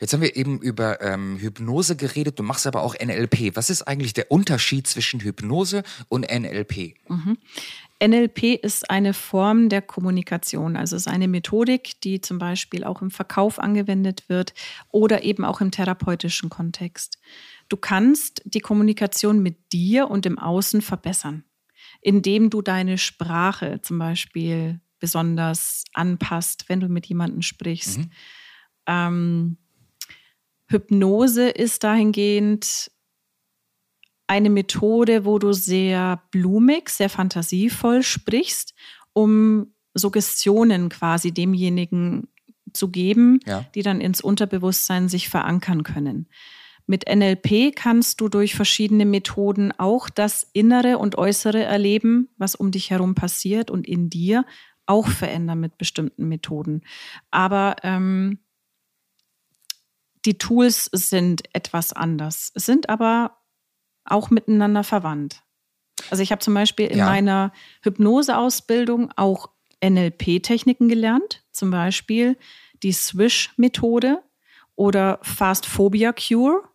Jetzt haben wir eben über ähm, Hypnose geredet, du machst aber auch NLP. Was ist eigentlich der Unterschied zwischen Hypnose und NLP? NLP ist eine Form der Kommunikation, also es ist eine Methodik, die zum Beispiel auch im Verkauf angewendet wird oder eben auch im therapeutischen Kontext. Du kannst die Kommunikation mit dir und im Außen verbessern, indem du deine Sprache zum Beispiel besonders anpasst, wenn du mit jemandem sprichst. Ähm, Hypnose ist dahingehend eine Methode, wo du sehr blumig, sehr fantasievoll sprichst, um Suggestionen quasi demjenigen zu geben, Ja. die dann ins Unterbewusstsein sich verankern können. Mit NLP kannst du durch verschiedene Methoden auch das innere und äußere erleben, was um dich herum passiert und in dir auch verändern mit bestimmten Methoden. Aber ähm, die Tools sind etwas anders, sind aber auch miteinander verwandt. Also ich habe zum Beispiel in ja. meiner Hypnoseausbildung auch NLP-Techniken gelernt, zum Beispiel die Swish-Methode oder Fast Phobia Cure.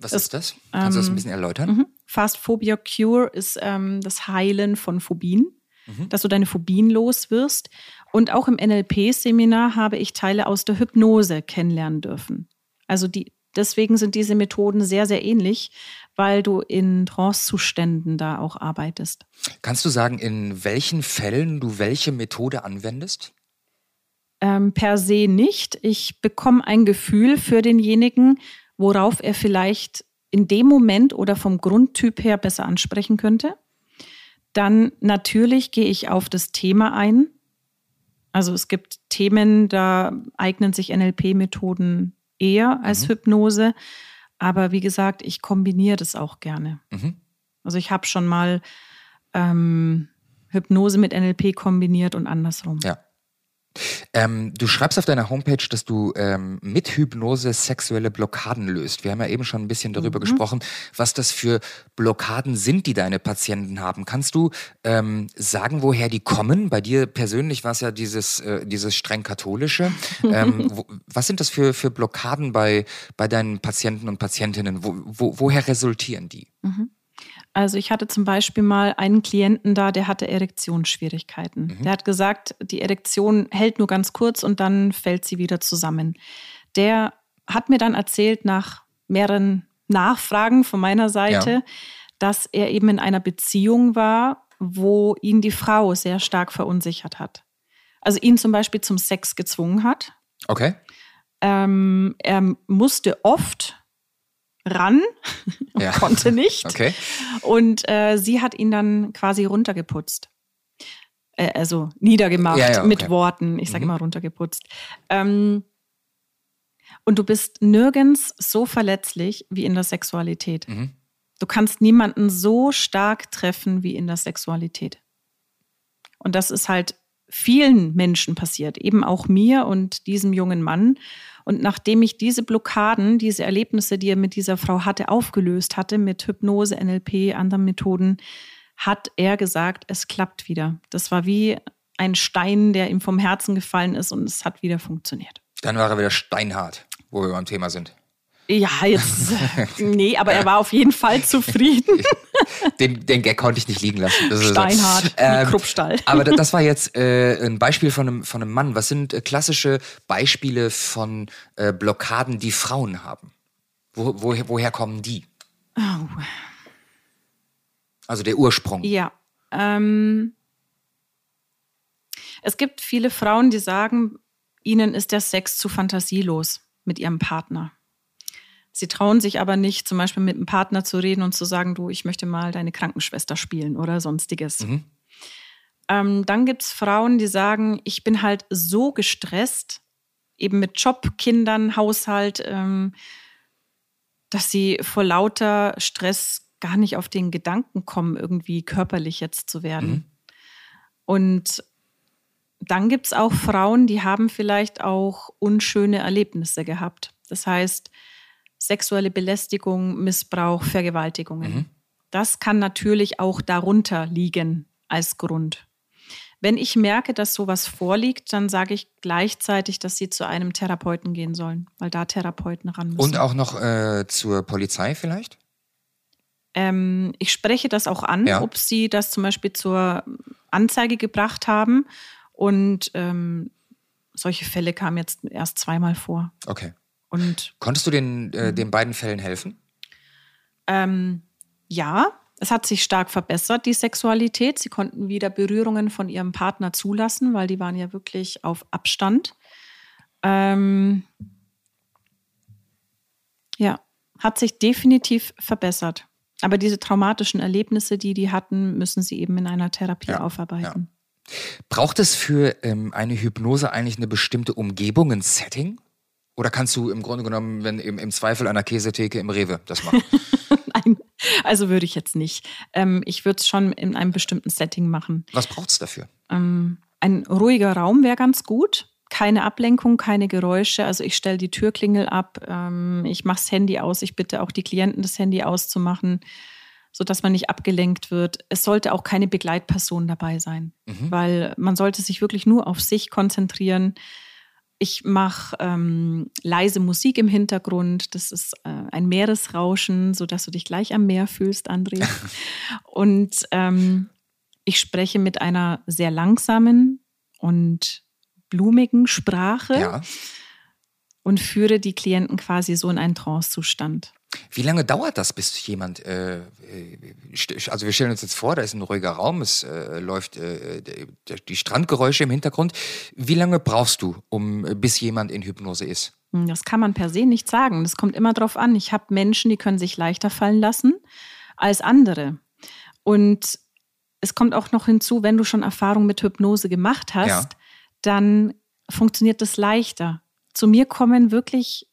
Was das, ist das? Kannst du das ein ähm, bisschen erläutern? Mhm. Fast Phobia Cure ist ähm, das Heilen von Phobien, mhm. dass du deine Phobien los wirst. Und auch im NLP-Seminar habe ich Teile aus der Hypnose kennenlernen dürfen. Also die, deswegen sind diese Methoden sehr, sehr ähnlich, weil du in Trance-Zuständen da auch arbeitest. Kannst du sagen, in welchen Fällen du welche Methode anwendest? Ähm, per se nicht. Ich bekomme ein Gefühl für denjenigen, worauf er vielleicht in dem Moment oder vom Grundtyp her besser ansprechen könnte. Dann natürlich gehe ich auf das Thema ein. Also es gibt Themen, da eignen sich NLP-Methoden eher als mhm. Hypnose. Aber wie gesagt, ich kombiniere das auch gerne. Mhm. Also ich habe schon mal ähm, Hypnose mit NLP kombiniert und andersrum. Ja. Ähm, du schreibst auf deiner Homepage, dass du ähm, mit Hypnose sexuelle Blockaden löst. Wir haben ja eben schon ein bisschen darüber mhm. gesprochen, was das für Blockaden sind, die deine Patienten haben. Kannst du ähm, sagen, woher die kommen? Bei dir persönlich war es ja dieses, äh, dieses streng katholische. Ähm, wo, was sind das für, für Blockaden bei, bei deinen Patienten und Patientinnen? Wo, wo, woher resultieren die? Mhm. Also ich hatte zum Beispiel mal einen Klienten da, der hatte Erektionsschwierigkeiten. Mhm. Der hat gesagt, die Erektion hält nur ganz kurz und dann fällt sie wieder zusammen. Der hat mir dann erzählt nach mehreren Nachfragen von meiner Seite, ja. dass er eben in einer Beziehung war, wo ihn die Frau sehr stark verunsichert hat. Also ihn zum Beispiel zum Sex gezwungen hat. Okay. Ähm, er musste oft ran und ja. konnte nicht. Okay. Und äh, sie hat ihn dann quasi runtergeputzt. Äh, also niedergemacht ja, ja, okay. mit Worten. Ich sage mhm. immer runtergeputzt. Ähm, und du bist nirgends so verletzlich wie in der Sexualität. Mhm. Du kannst niemanden so stark treffen wie in der Sexualität. Und das ist halt vielen Menschen passiert, eben auch mir und diesem jungen Mann. Und nachdem ich diese Blockaden, diese Erlebnisse, die er mit dieser Frau hatte, aufgelöst hatte, mit Hypnose, NLP, anderen Methoden, hat er gesagt, es klappt wieder. Das war wie ein Stein, der ihm vom Herzen gefallen ist und es hat wieder funktioniert. Dann war er wieder steinhart, wo wir beim Thema sind. Ja, jetzt. nee, aber er war auf jeden Fall zufrieden. Den, den Gag konnte ich nicht liegen lassen. Steinhart, so. ähm, Kruppstall. aber das war jetzt äh, ein Beispiel von einem, von einem Mann. Was sind äh, klassische Beispiele von äh, Blockaden, die Frauen haben? Wo, wo, woher kommen die? Oh. Also der Ursprung. Ja. Ähm, es gibt viele Frauen, die sagen, ihnen ist der Sex zu fantasielos mit ihrem Partner. Sie trauen sich aber nicht, zum Beispiel mit einem Partner zu reden und zu sagen, du, ich möchte mal deine Krankenschwester spielen oder sonstiges. Mhm. Ähm, dann gibt es Frauen, die sagen, ich bin halt so gestresst, eben mit Job, Kindern, Haushalt, ähm, dass sie vor lauter Stress gar nicht auf den Gedanken kommen, irgendwie körperlich jetzt zu werden. Mhm. Und dann gibt es auch Frauen, die haben vielleicht auch unschöne Erlebnisse gehabt. Das heißt, sexuelle Belästigung, Missbrauch, Vergewaltigungen. Mhm. Das kann natürlich auch darunter liegen als Grund. Wenn ich merke, dass sowas vorliegt, dann sage ich gleichzeitig, dass sie zu einem Therapeuten gehen sollen, weil da Therapeuten ran müssen. Und auch noch äh, zur Polizei vielleicht? Ähm, ich spreche das auch an, ja. ob sie das zum Beispiel zur Anzeige gebracht haben. Und ähm, solche Fälle kamen jetzt erst zweimal vor. Okay. Und Konntest du den, äh, den beiden Fällen helfen? Ähm, ja, es hat sich stark verbessert, die Sexualität. Sie konnten wieder Berührungen von ihrem Partner zulassen, weil die waren ja wirklich auf Abstand. Ähm, ja, hat sich definitiv verbessert. Aber diese traumatischen Erlebnisse, die die hatten, müssen sie eben in einer Therapie ja, aufarbeiten. Ja. Braucht es für ähm, eine Hypnose eigentlich eine bestimmte Umgebung, ein Setting? Oder kannst du im Grunde genommen, wenn im, im Zweifel an der Käsetheke im Rewe das machen? Nein, also würde ich jetzt nicht. Ähm, ich würde es schon in einem bestimmten Setting machen. Was braucht es dafür? Ähm, ein ruhiger Raum wäre ganz gut. Keine Ablenkung, keine Geräusche. Also ich stelle die Türklingel ab, ähm, ich mache das Handy aus, ich bitte auch die Klienten, das Handy auszumachen, sodass man nicht abgelenkt wird. Es sollte auch keine Begleitperson dabei sein, mhm. weil man sollte sich wirklich nur auf sich konzentrieren. Ich mache ähm, leise Musik im Hintergrund. Das ist äh, ein Meeresrauschen, sodass du dich gleich am Meer fühlst, André. Und ähm, ich spreche mit einer sehr langsamen und blumigen Sprache ja. und führe die Klienten quasi so in einen Trancezustand. Wie lange dauert das, bis jemand, äh, äh also wir stellen uns jetzt vor, da ist ein ruhiger Raum, es äh, läuft äh, die Strandgeräusche im Hintergrund. Wie lange brauchst du, um bis jemand in Hypnose ist? Hm, das kann man per se nicht sagen. Das kommt immer darauf an. Ich habe Menschen, die können sich leichter fallen lassen als andere. Und es kommt auch noch hinzu, wenn du schon Erfahrung mit Hypnose gemacht hast, ja. dann funktioniert das leichter. Zu mir kommen wirklich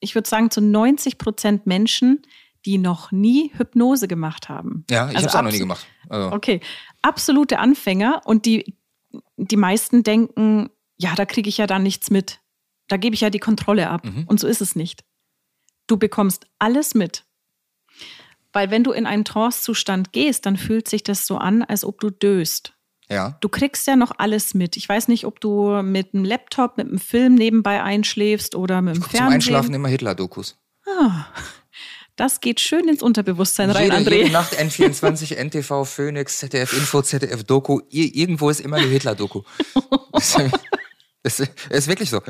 ich würde sagen, zu 90 Prozent Menschen, die noch nie Hypnose gemacht haben. Ja, ich also habe es auch noch nie gemacht. Also. Okay, absolute Anfänger und die, die meisten denken, ja, da kriege ich ja dann nichts mit. Da gebe ich ja die Kontrolle ab. Mhm. Und so ist es nicht. Du bekommst alles mit. Weil wenn du in einen Trance-Zustand gehst, dann fühlt sich das so an, als ob du döst. Ja. Du kriegst ja noch alles mit. Ich weiß nicht, ob du mit einem Laptop, mit einem Film nebenbei einschläfst oder mit dem Fernsehen. Zum Einschlafen immer Hitler-Dokus. Ah, das geht schön ins Unterbewusstsein rein, jede, André. Jede Nacht N24, NTV, Phoenix, ZDF Info, ZDF Doku. Irgendwo ist immer eine Hitler-Doku. Es ist wirklich so.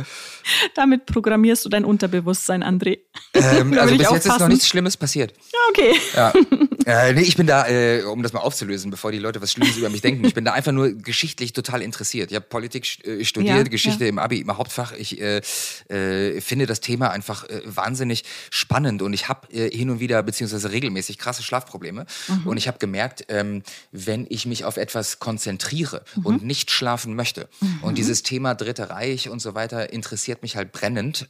Damit programmierst du dein Unterbewusstsein, André. Ähm, also bis jetzt ist noch nichts Schlimmes passiert. Ja, okay. Ja. Äh, nee, ich bin da, äh, um das mal aufzulösen, bevor die Leute was Schlimmes über mich denken, ich bin da einfach nur geschichtlich total interessiert. Ich habe Politik äh, studiert, ja, Geschichte ja. im Abi, im Hauptfach. Ich äh, äh, finde das Thema einfach äh, wahnsinnig spannend und ich habe hin und wieder, beziehungsweise regelmäßig, krasse Schlafprobleme. Mhm. Und ich habe gemerkt, ähm, wenn ich mich auf etwas konzentriere mhm. und nicht schlafen möchte mhm. und dieses Thema Dritte Reich und so weiter interessiert mich halt brennend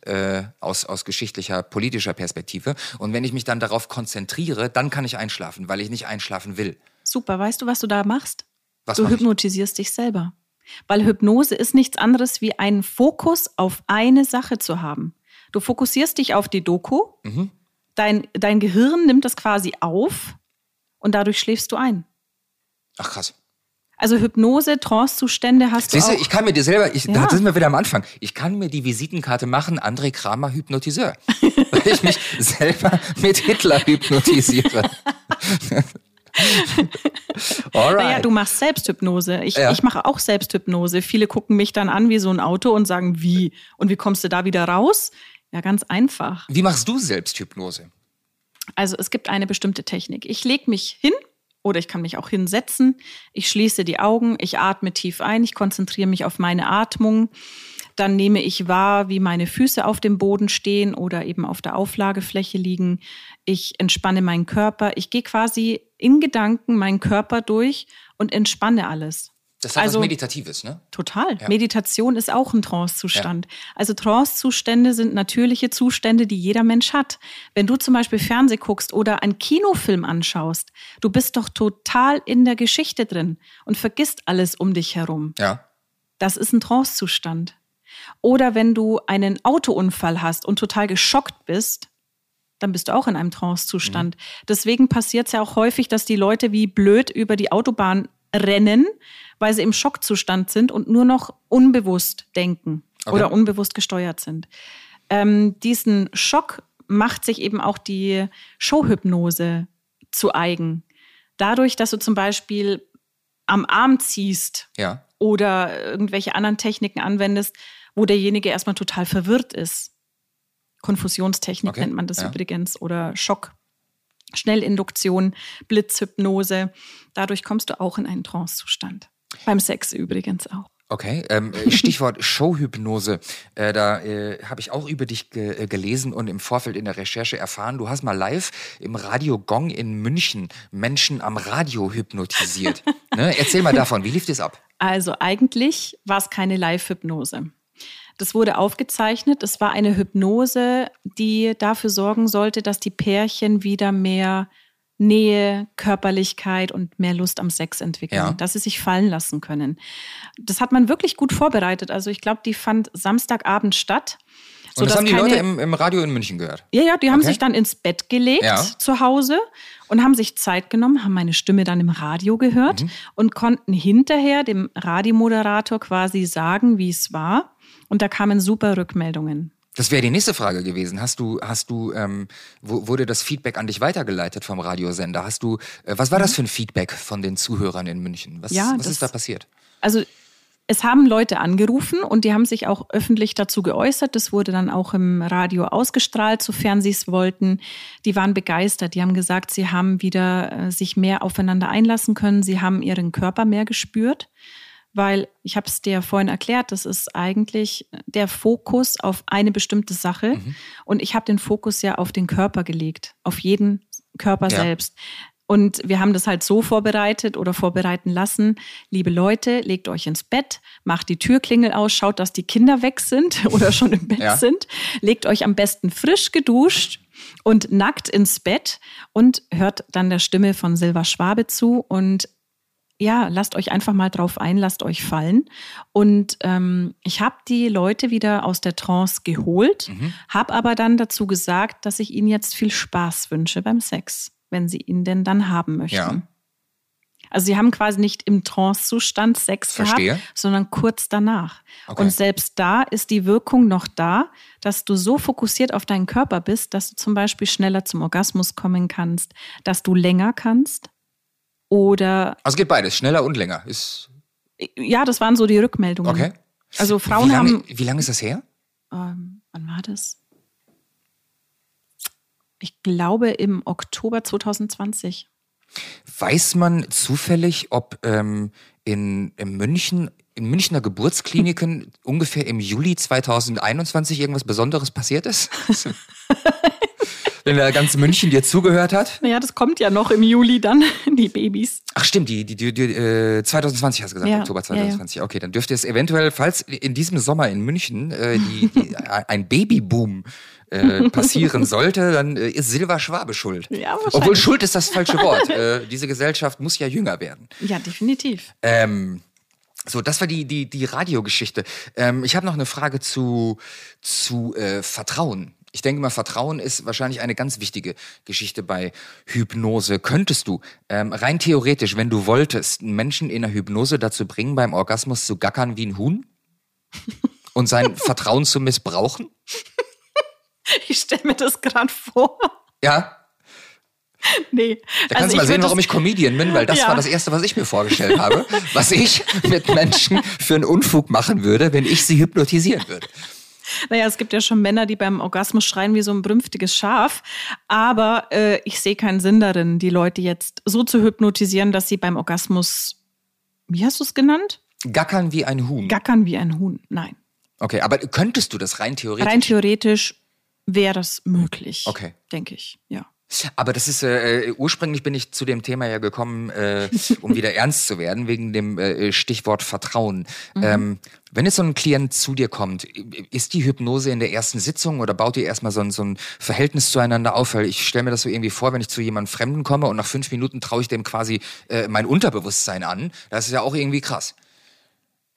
aus, aus geschichtlicher, politischer Perspektive. Und wenn ich mich dann darauf konzentriere, dann kann ich einschlafen einschlafen, weil ich nicht einschlafen will. Super, weißt du, was du da machst? Was du hypnotisierst ich? dich selber. Weil Hypnose ist nichts anderes wie einen Fokus auf eine Sache zu haben. Du fokussierst dich auf die Doku, mhm. dein, dein Gehirn nimmt das quasi auf und dadurch schläfst du ein. Ach krass. Also Hypnose, Trance-Zustände hast Siehst du auch. ich kann mir dir selber, ich, ja. da sind wir wieder am Anfang. Ich kann mir die Visitenkarte machen, André Kramer Hypnotiseur. weil ich mich selber mit Hitler hypnotisiere. Alright. Naja, du machst Selbsthypnose. Ich, ja. ich mache auch Selbsthypnose. Viele gucken mich dann an wie so ein Auto und sagen, wie? Und wie kommst du da wieder raus? Ja, ganz einfach. Wie machst du Selbsthypnose? Also es gibt eine bestimmte Technik. Ich lege mich hin oder ich kann mich auch hinsetzen. Ich schließe die Augen, ich atme tief ein, ich konzentriere mich auf meine Atmung. Dann nehme ich wahr, wie meine Füße auf dem Boden stehen oder eben auf der Auflagefläche liegen. Ich entspanne meinen Körper. Ich gehe quasi in Gedanken meinen Körper durch und entspanne alles. Das hat also, was Meditatives, ne? Total. Ja. Meditation ist auch ein Trancezustand. Ja. Also Trancezustände sind natürliche Zustände, die jeder Mensch hat. Wenn du zum Beispiel Fernseh guckst oder einen Kinofilm anschaust, du bist doch total in der Geschichte drin und vergisst alles um dich herum. Ja. Das ist ein Trancezustand. Oder wenn du einen Autounfall hast und total geschockt bist, dann bist du auch in einem Trancezustand. Mhm. Deswegen passiert es ja auch häufig, dass die Leute wie blöd über die Autobahn rennen, weil sie im Schockzustand sind und nur noch unbewusst denken okay. oder unbewusst gesteuert sind. Ähm, diesen Schock macht sich eben auch die Showhypnose zu eigen. Dadurch, dass du zum Beispiel am Arm ziehst ja. oder irgendwelche anderen Techniken anwendest, wo derjenige erstmal total verwirrt ist. Konfusionstechnik okay. nennt man das ja. übrigens oder Schock Schnellinduktion, Blitzhypnose. Dadurch kommst du auch in einen Trancezustand. Beim Sex übrigens auch. Okay, ähm, Stichwort Showhypnose. Äh, da äh, habe ich auch über dich ge äh, gelesen und im Vorfeld in der Recherche erfahren, du hast mal live im Radio Gong in München Menschen am Radio hypnotisiert. ne? Erzähl mal davon, wie lief das ab? Also eigentlich war es keine Live-Hypnose. Das wurde aufgezeichnet. Es war eine Hypnose, die dafür sorgen sollte, dass die Pärchen wieder mehr Nähe, Körperlichkeit und mehr Lust am Sex entwickeln, Ja. dass sie sich fallen lassen können. Das hat man wirklich gut vorbereitet. Also ich glaube, die fand Samstagabend statt. Und das haben die keine- Leute im, im Radio in München gehört. ja, ja, die haben Okay. sich dann ins Bett gelegt Ja. zu Hause und haben sich Zeit genommen, haben meine Stimme dann im Radio gehört Mhm. und konnten hinterher dem Radiomoderator quasi sagen, wie es war. Und da kamen super Rückmeldungen. Das wäre die nächste Frage gewesen. Hast du, hast du, ähm, wurde das Feedback an dich weitergeleitet vom Radiosender? Hast du, äh, was war das für ein Feedback von den Zuhörern in München? Was, Mhm. Ja, was das- ist da passiert? Also es haben Leute angerufen und die haben sich auch öffentlich dazu geäußert. Das wurde dann auch im Radio ausgestrahlt, sofern sie es wollten. Die waren begeistert. Die haben gesagt, sie haben wieder äh, sich mehr aufeinander einlassen können. Sie haben ihren Körper mehr gespürt. Weil ich habe es dir vorhin erklärt, das ist eigentlich der Fokus auf eine bestimmte Sache. Mhm. Und ich habe den Fokus ja auf den Körper gelegt, auf jeden Körper Ja. selbst. Und wir haben das halt so vorbereitet oder vorbereiten lassen. Liebe Leute, legt euch ins Bett, macht die Türklingel aus, schaut, dass die Kinder weg sind oder schon im Bett Ja. sind. Legt euch am besten frisch geduscht und nackt ins Bett und hört dann der Stimme von Silva Schwabe zu und ja, lasst euch einfach mal drauf ein, lasst euch fallen. Und ähm, ich habe die Leute wieder aus der Trance geholt, Mhm. habe aber dann dazu gesagt, dass ich ihnen jetzt viel Spaß wünsche beim Sex, wenn sie ihn denn dann haben möchten. Ja. Also sie haben quasi nicht im Trance-Zustand Sex Verstehe. gehabt, sondern kurz danach. Okay. Und selbst da ist die Wirkung noch da, dass du so fokussiert auf deinen Körper bist, dass du zum Beispiel schneller zum Orgasmus kommen kannst, dass du länger kannst. Oder Also geht beides, schneller und länger. Ist ja, das waren so die Rückmeldungen. okay. Also Frauen wie lange, haben. Wie lange ist das her? Ähm, wann war das? Ich glaube im Oktober 2020. Weiß man zufällig, ob ähm, in, in München, in Münchner Geburtskliniken ungefähr im Juli 2021 irgendwas Besonderes passiert ist? Wenn da ganz München dir zugehört hat? Naja, das kommt ja noch im Juli dann, die Babys. Ach stimmt, die, die, die, die äh, 2020 hast du gesagt, Ja, Oktober ja, ja. 2020. Okay, dann dürfte es eventuell, falls in diesem Sommer in München äh, die, die, ein Babyboom äh, passieren sollte, dann äh, ist Silva Schwabe schuld. Ja. Obwohl Schuld ist das falsche Wort. äh, diese Gesellschaft muss ja jünger werden. Ja, definitiv. Ähm, so, das war die, die, die Radiogeschichte. Ähm, ich habe noch eine Frage zu, zu äh, Vertrauen. Ich denke mal, Vertrauen ist wahrscheinlich eine ganz wichtige Geschichte bei Hypnose. Könntest du ähm, rein theoretisch, wenn du wolltest, einen Menschen in der Hypnose dazu bringen, beim Orgasmus zu gackern wie ein Huhn? Und sein Vertrauen zu missbrauchen? Ich stelle mir das gerade vor. Ja, Nee. da kannst du mal sehen, warum ich Comedian bin, weil das Ja. war das Erste, was ich mir vorgestellt habe, was ich mit Menschen für einen Unfug machen würde, wenn ich sie hypnotisieren würde. Naja, es gibt ja schon Männer, die beim Orgasmus schreien wie so ein brünftiges Schaf. Aber äh, ich sehe keinen Sinn darin, die Leute jetzt so zu hypnotisieren, dass sie beim Orgasmus, wie hast du es genannt? Gackern wie ein Huhn. Gackern wie ein Huhn. Nein. Okay, aber könntest du das rein theoretisch? Rein theoretisch wäre das möglich. Okay. Denke ich, ja. aber das ist, äh, ursprünglich bin ich zu dem Thema ja gekommen, äh, um wieder ernst zu werden, wegen dem äh, Stichwort Vertrauen. Ähm, wenn jetzt so ein Klient zu dir kommt, ist die Hypnose in der ersten Sitzung oder baut ihr erstmal so ein, so ein Verhältnis zueinander auf? Weil ich stelle mir das so irgendwie vor, wenn ich zu jemandem Fremden komme und nach fünf Minuten traue ich dem quasi äh, mein Unterbewusstsein an. Das ist ja auch irgendwie krass.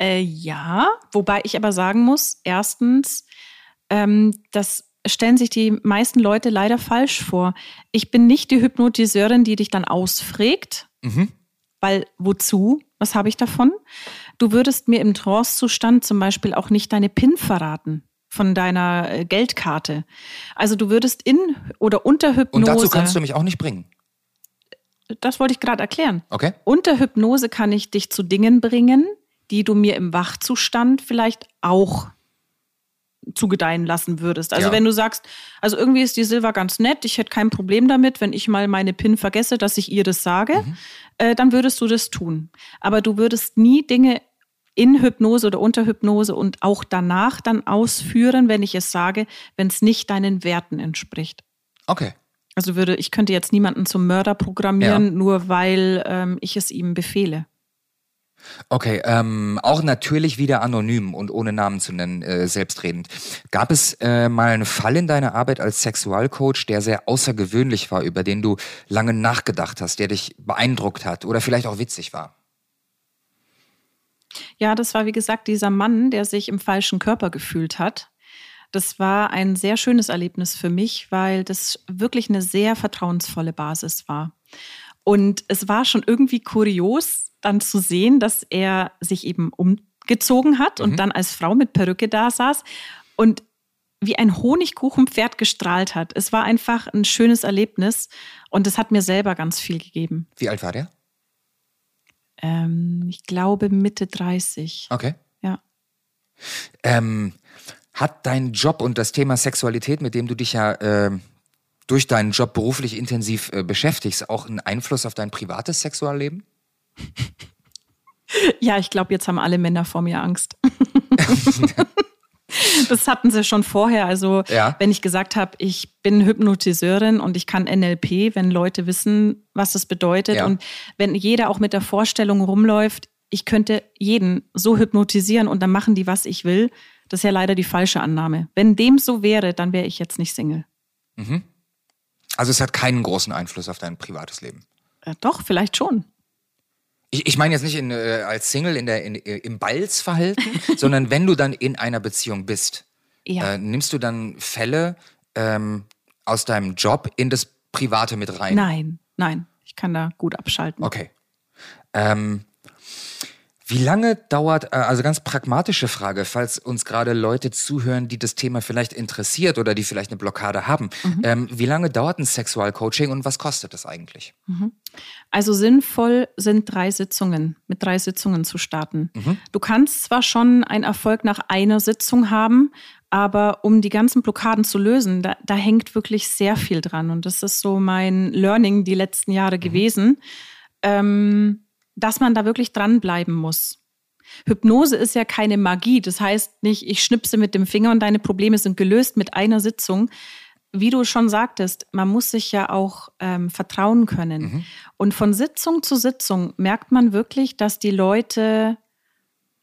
Äh, ja, wobei ich aber sagen muss, erstens, ähm, das stellen sich die meisten Leute leider falsch vor. Ich bin nicht die Hypnotiseurin, die dich dann ausfragt, Mhm. weil wozu? Was habe ich davon? Du würdest mir im Trance-Zustand zum Beispiel auch nicht deine PIN verraten von deiner äh, Geldkarte. Also du würdest in oder unter Und Hypnose. dazu kannst du mich auch nicht bringen. das wollte ich gerade erklären. Okay? Unter Hypnose kann ich dich zu Dingen bringen, die du mir im Wachzustand vielleicht auch zugedeihen lassen würdest. Also Ja. wenn du sagst, also irgendwie ist die Silva ganz nett, ich hätte kein Problem damit, wenn ich mal meine PIN vergesse, dass ich ihr das sage, Mhm. äh, dann würdest du das tun. Aber du würdest nie Dinge in Hypnose oder unter Hypnose und auch danach dann ausführen, wenn ich es sage, wenn es nicht deinen Werten entspricht. Okay. Also würde, ich könnte jetzt niemanden zum Mörder programmieren, Ja. nur weil ähm, ich es ihm befehle. Okay, ähm, auch natürlich wieder anonym und ohne Namen zu nennen, äh, selbstredend. Gab es äh, mal einen Fall in deiner Arbeit als Sexualcoach, der sehr außergewöhnlich war, über den du lange nachgedacht hast, der dich beeindruckt hat oder vielleicht auch witzig war? Ja, das war wie gesagt dieser Mann, der sich im falschen Körper gefühlt hat. Das war ein sehr schönes Erlebnis für mich, weil das wirklich eine sehr vertrauensvolle Basis war. Und es war schon irgendwie kurios, dann zu sehen, dass er sich eben umgezogen hat mhm. und dann als Frau mit Perücke da saß und wie ein Honigkuchenpferd gestrahlt hat. Es war einfach ein schönes Erlebnis und es hat mir selber ganz viel gegeben. Wie alt war der? Ähm, ich glaube Mitte 30. Okay. Ja. Ähm, hat dein Job und das Thema Sexualität, mit dem du dich ja äh, durch deinen Job beruflich intensiv äh, beschäftigst, auch einen Einfluss auf dein privates Sexualleben? Ja, ich glaube, jetzt haben alle Männer vor mir Angst. das hatten sie schon vorher. Also, ja. wenn ich gesagt habe, ich bin Hypnotiseurin und ich kann NLP, wenn Leute wissen, was das bedeutet ja. und wenn jeder auch mit der Vorstellung rumläuft, ich könnte jeden so hypnotisieren und dann machen die, was ich will, das ist ja leider die falsche Annahme. Wenn dem so wäre, dann wäre ich jetzt nicht Single. Mhm. Also es hat keinen großen Einfluss auf dein privates Leben. Ja, doch, vielleicht schon. Ich, ich meine jetzt nicht in, äh, als Single in der, in, äh, im Balzverhalten, sondern wenn du dann in einer Beziehung bist, ja. äh, nimmst du dann Fälle ähm, aus deinem Job in das Private mit rein? Nein, nein. Ich kann da gut abschalten. Okay. Ähm, wie lange dauert, äh, also ganz pragmatische Frage, falls uns gerade Leute zuhören, die das Thema vielleicht interessiert oder die vielleicht eine Blockade haben. Mhm. Ähm, wie lange dauert ein Sexualcoaching und was kostet das eigentlich? Mhm. Also sinnvoll sind drei Sitzungen, mit drei Sitzungen zu starten. Mhm. Du kannst zwar schon einen Erfolg nach einer Sitzung haben, aber um die ganzen Blockaden zu lösen, da, da hängt wirklich sehr viel dran. Und das ist so mein Learning die letzten Jahre mhm. gewesen. Ähm, dass man da wirklich dranbleiben muss. Hypnose ist ja keine Magie. Das heißt nicht, ich schnipse mit dem Finger und deine Probleme sind gelöst mit einer Sitzung. Wie du schon sagtest, man muss sich ja auch ähm, vertrauen können. Mhm. Und von Sitzung zu Sitzung merkt man wirklich, dass die Leute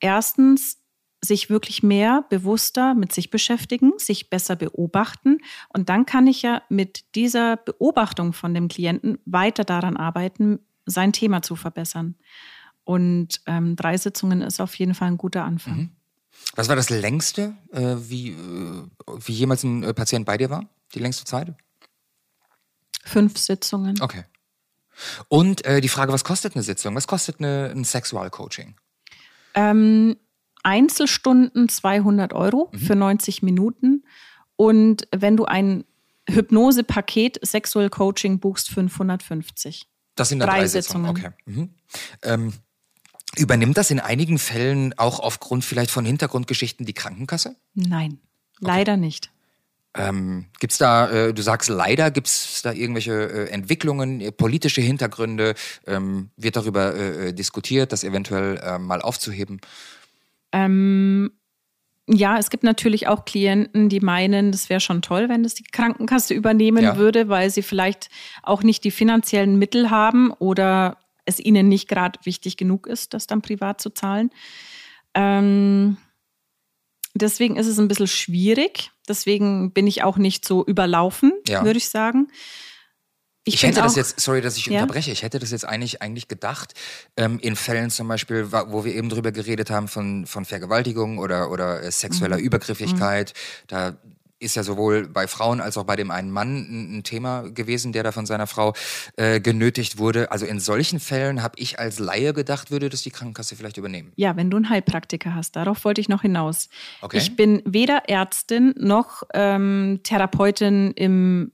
erstens sich wirklich mehr bewusster mit sich beschäftigen, sich besser beobachten. Und dann kann ich ja mit dieser Beobachtung von dem Klienten weiter daran arbeiten, sein Thema zu verbessern. Und ähm, drei Sitzungen ist auf jeden Fall ein guter Anfang. Mhm. Was war das längste, äh, wie, äh, wie jemals ein äh, Patient bei dir war? Die längste Zeit? Fünf Sitzungen. Okay. Und äh, die Frage, was kostet eine Sitzung? Was kostet eine, ein Sexualcoaching? Ähm, Einzelstunden 200 Euro mhm. für 90 Minuten. Und wenn du ein Hypnose-Paket Sexual Coaching buchst, 550. Das sind dann drei, drei Sitzungen. Sitzungen. Okay. Mhm. Ähm, übernimmt das in einigen Fällen auch aufgrund vielleicht von Hintergrundgeschichten die Krankenkasse? Nein, leider okay. nicht. Ähm, gibt es da, äh, du sagst leider, gibt es da irgendwelche äh, Entwicklungen, äh, politische Hintergründe? Ähm, wird darüber äh, äh, diskutiert, das eventuell mal aufzuheben? Ähm, ja, es gibt natürlich auch Klienten, die meinen, das wäre schon toll, wenn das die Krankenkasse übernehmen ja. würde, weil sie vielleicht auch nicht die finanziellen Mittel haben oder es ihnen nicht gerade wichtig genug ist, das dann privat zu zahlen. Ähm, deswegen ist es ein bisschen schwierig. Deswegen bin ich auch nicht so überlaufen, ja. würde ich sagen. Ich, ich hätte das jetzt, sorry, dass ich ja? unterbreche, ich hätte das jetzt eigentlich, eigentlich gedacht, ähm, in Fällen zum Beispiel, wo wir eben drüber geredet haben von, von Vergewaltigung oder, oder äh, sexueller mhm. Übergriffigkeit, mhm. da ist ja sowohl bei Frauen als auch bei dem einen Mann ein, ein Thema gewesen, der da von seiner Frau äh, genötigt wurde. Also in solchen Fällen habe ich als Laie gedacht, würde das die Krankenkasse vielleicht übernehmen. Ja, wenn du einen Heilpraktiker hast, darauf wollte ich noch hinaus. Okay. Ich bin weder Ärztin noch ähm, Therapeutin im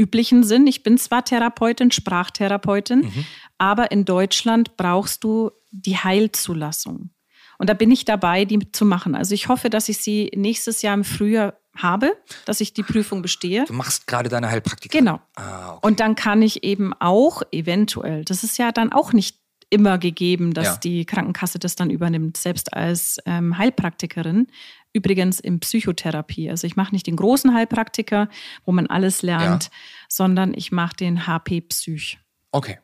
üblichen Sinn. Ich bin zwar Therapeutin, Sprachtherapeutin, mhm. aber in Deutschland brauchst du die Heilzulassung. Und da bin ich dabei, die zu machen. Also ich hoffe, dass ich sie nächstes Jahr im Frühjahr habe, dass ich die Prüfung bestehe. Du machst gerade deine Heilpraktika. Genau. Ah, okay. Und dann kann ich eben auch eventuell, das ist ja dann auch nicht immer gegeben, dass ja. die Krankenkasse das dann übernimmt, selbst als ähm, Heilpraktikerin. Übrigens in Psychotherapie. Also ich mache nicht den großen Heilpraktiker, wo man alles lernt, ja. sondern ich mache den HP Psych. Okay.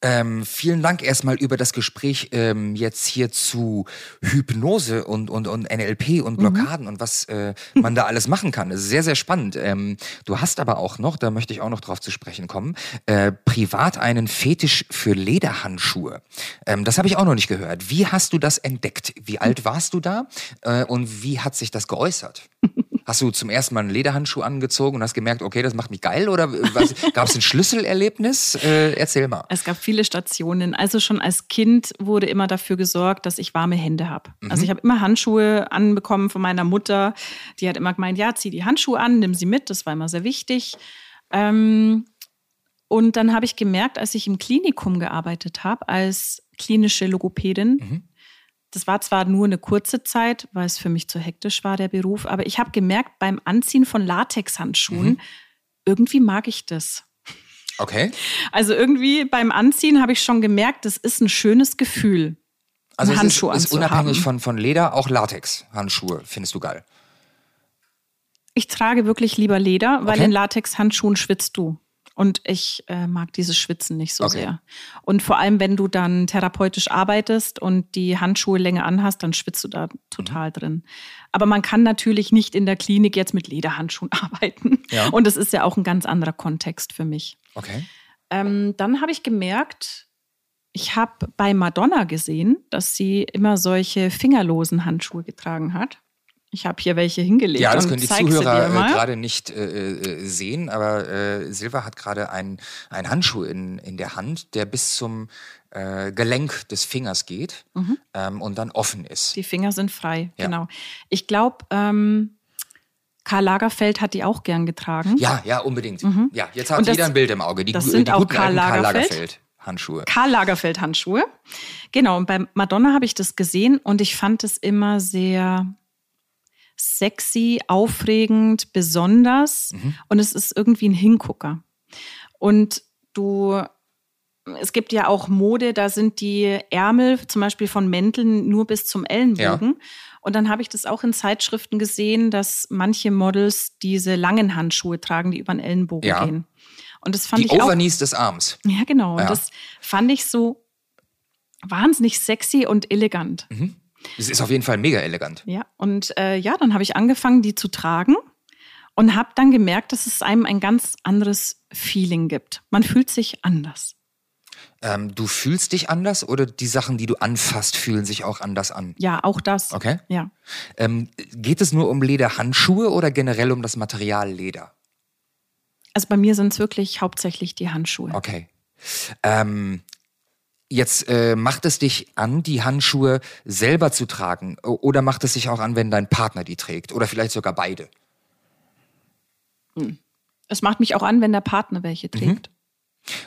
Ähm, vielen Dank erstmal über das Gespräch ähm, jetzt hier zu Hypnose und, und, und NLP und Blockaden mhm. und was äh, man da alles machen kann. Das ist sehr, sehr spannend. Ähm, du hast aber auch noch, da möchte ich auch noch drauf zu sprechen kommen, äh, privat einen Fetisch für Lederhandschuhe. Ähm, das habe ich auch noch nicht gehört. Wie hast du das entdeckt? Wie alt warst du da äh, und wie hat sich das geäußert? Hast du zum ersten Mal einen Lederhandschuh angezogen und hast gemerkt, okay, das macht mich geil? Oder gab es ein Schlüsselerlebnis? Äh, erzähl mal. Es gab viele Stationen. Also schon als Kind wurde immer dafür gesorgt, dass ich warme Hände habe. Mhm. Also ich habe immer Handschuhe anbekommen von meiner Mutter. Die hat immer gemeint, ja, zieh die Handschuhe an, nimm sie mit. Das war immer sehr wichtig. Ähm, und dann habe ich gemerkt, als ich im Klinikum gearbeitet habe, als klinische Logopädin, mhm das war zwar nur eine kurze Zeit, weil es für mich zu hektisch war, der Beruf, aber ich habe gemerkt, beim Anziehen von Latexhandschuhen, mhm. irgendwie mag ich das. Okay. Also irgendwie beim Anziehen habe ich schon gemerkt, das ist ein schönes Gefühl. Also es Handschuh ist, ist unabhängig von, von Leder, auch Latex-Handschuhe findest du geil. Ich trage wirklich lieber Leder, weil okay. in Latex-Handschuhen schwitzt du. Und ich äh, mag dieses Schwitzen nicht so okay. sehr. Und vor allem, wenn du dann therapeutisch arbeitest und die Handschuhe länger anhast, dann schwitzt du da total mhm. drin. Aber man kann natürlich nicht in der Klinik jetzt mit Lederhandschuhen arbeiten. Ja. Und das ist ja auch ein ganz anderer Kontext für mich. Okay. Ähm, dann habe ich gemerkt, ich habe bei Madonna gesehen, dass sie immer solche fingerlosen Handschuhe getragen hat. Ich habe hier welche hingelegt. Ja, das können die Zuhörer äh, gerade nicht äh, äh, sehen, aber äh, Silva hat gerade einen Handschuh in, in der Hand, der bis zum äh, Gelenk des Fingers geht mhm. ähm, und dann offen ist. Die Finger sind frei, ja. genau. Ich glaube, ähm, Karl Lagerfeld hat die auch gern getragen. Ja, ja, unbedingt. Mhm. Ja, jetzt hat das, jeder ein Bild im Auge. Die, das sind die auch Karl Lagerfeld. Karl Lagerfeld. Handschuhe. Karl Lagerfeld Handschuhe. Genau, und bei Madonna habe ich das gesehen und ich fand es immer sehr sexy, aufregend, besonders mhm. und es ist irgendwie ein Hingucker. Und du, es gibt ja auch Mode, da sind die Ärmel zum Beispiel von Mänteln nur bis zum Ellenbogen. Ja. Und dann habe ich das auch in Zeitschriften gesehen, dass manche Models diese langen Handschuhe tragen, die über den Ellenbogen ja. gehen. Und das fand die ich auch. Overknees des Arms. Ja, genau. Ja. Und das fand ich so wahnsinnig sexy und elegant. Mhm. Es ist auf jeden Fall mega elegant. Ja, und äh, ja, dann habe ich angefangen, die zu tragen und habe dann gemerkt, dass es einem ein ganz anderes Feeling gibt. Man fühlt sich anders. Ähm, du fühlst dich anders oder die Sachen, die du anfasst, fühlen sich auch anders an? Ja, auch das. Okay. Ja. Ähm, geht es nur um Lederhandschuhe oder generell um das Material Leder? Also bei mir sind es wirklich hauptsächlich die Handschuhe. Okay. Ähm, Jetzt äh, macht es dich an, die Handschuhe selber zu tragen? Oder macht es sich auch an, wenn dein Partner die trägt? Oder vielleicht sogar beide? Hm. Es macht mich auch an, wenn der Partner welche mhm. trägt. Mhm.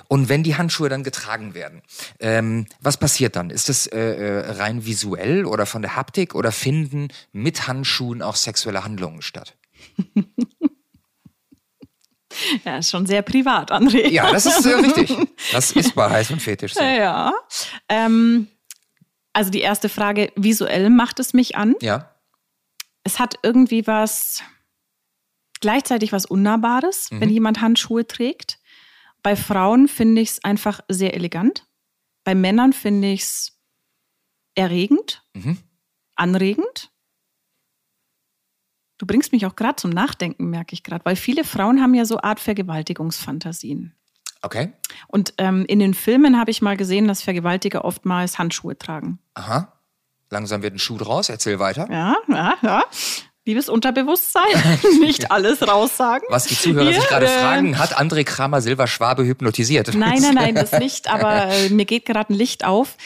Und wenn die Handschuhe dann getragen werden, ähm, was passiert dann? Ist das äh, äh rein visuell oder von der Haptik oder finden mit Handschuhen auch sexuelle Handlungen statt? Ja, ist schon sehr privat, André. Ja, das ist äh, richtig. Das ist bei Heiß und Fetisch so. Ja. Ähm, also die erste Frage, visuell macht es mich an. Ja. Es hat irgendwie was, gleichzeitig was Unnahbares, mhm. wenn jemand Handschuhe trägt. Bei Frauen finde ich es einfach sehr elegant. Bei Männern finde ich es erregend, mhm. anregend. Du bringst mich auch gerade zum Nachdenken, merke ich gerade, weil viele Frauen haben ja so Art Vergewaltigungsfantasien. Okay. Und ähm, in den Filmen habe ich mal gesehen, dass Vergewaltiger oftmals Handschuhe tragen. Aha. Langsam wird ein Schuh draus. Erzähl weiter. Ja, ja, ja. Liebes Unterbewusstsein, nicht alles raussagen. Was die Zuhörer Hier, sich gerade äh, fragen, hat André Kramer Silber Schwabe hypnotisiert? Nein, nein, nein, das nicht. Aber äh, mir geht gerade ein Licht auf.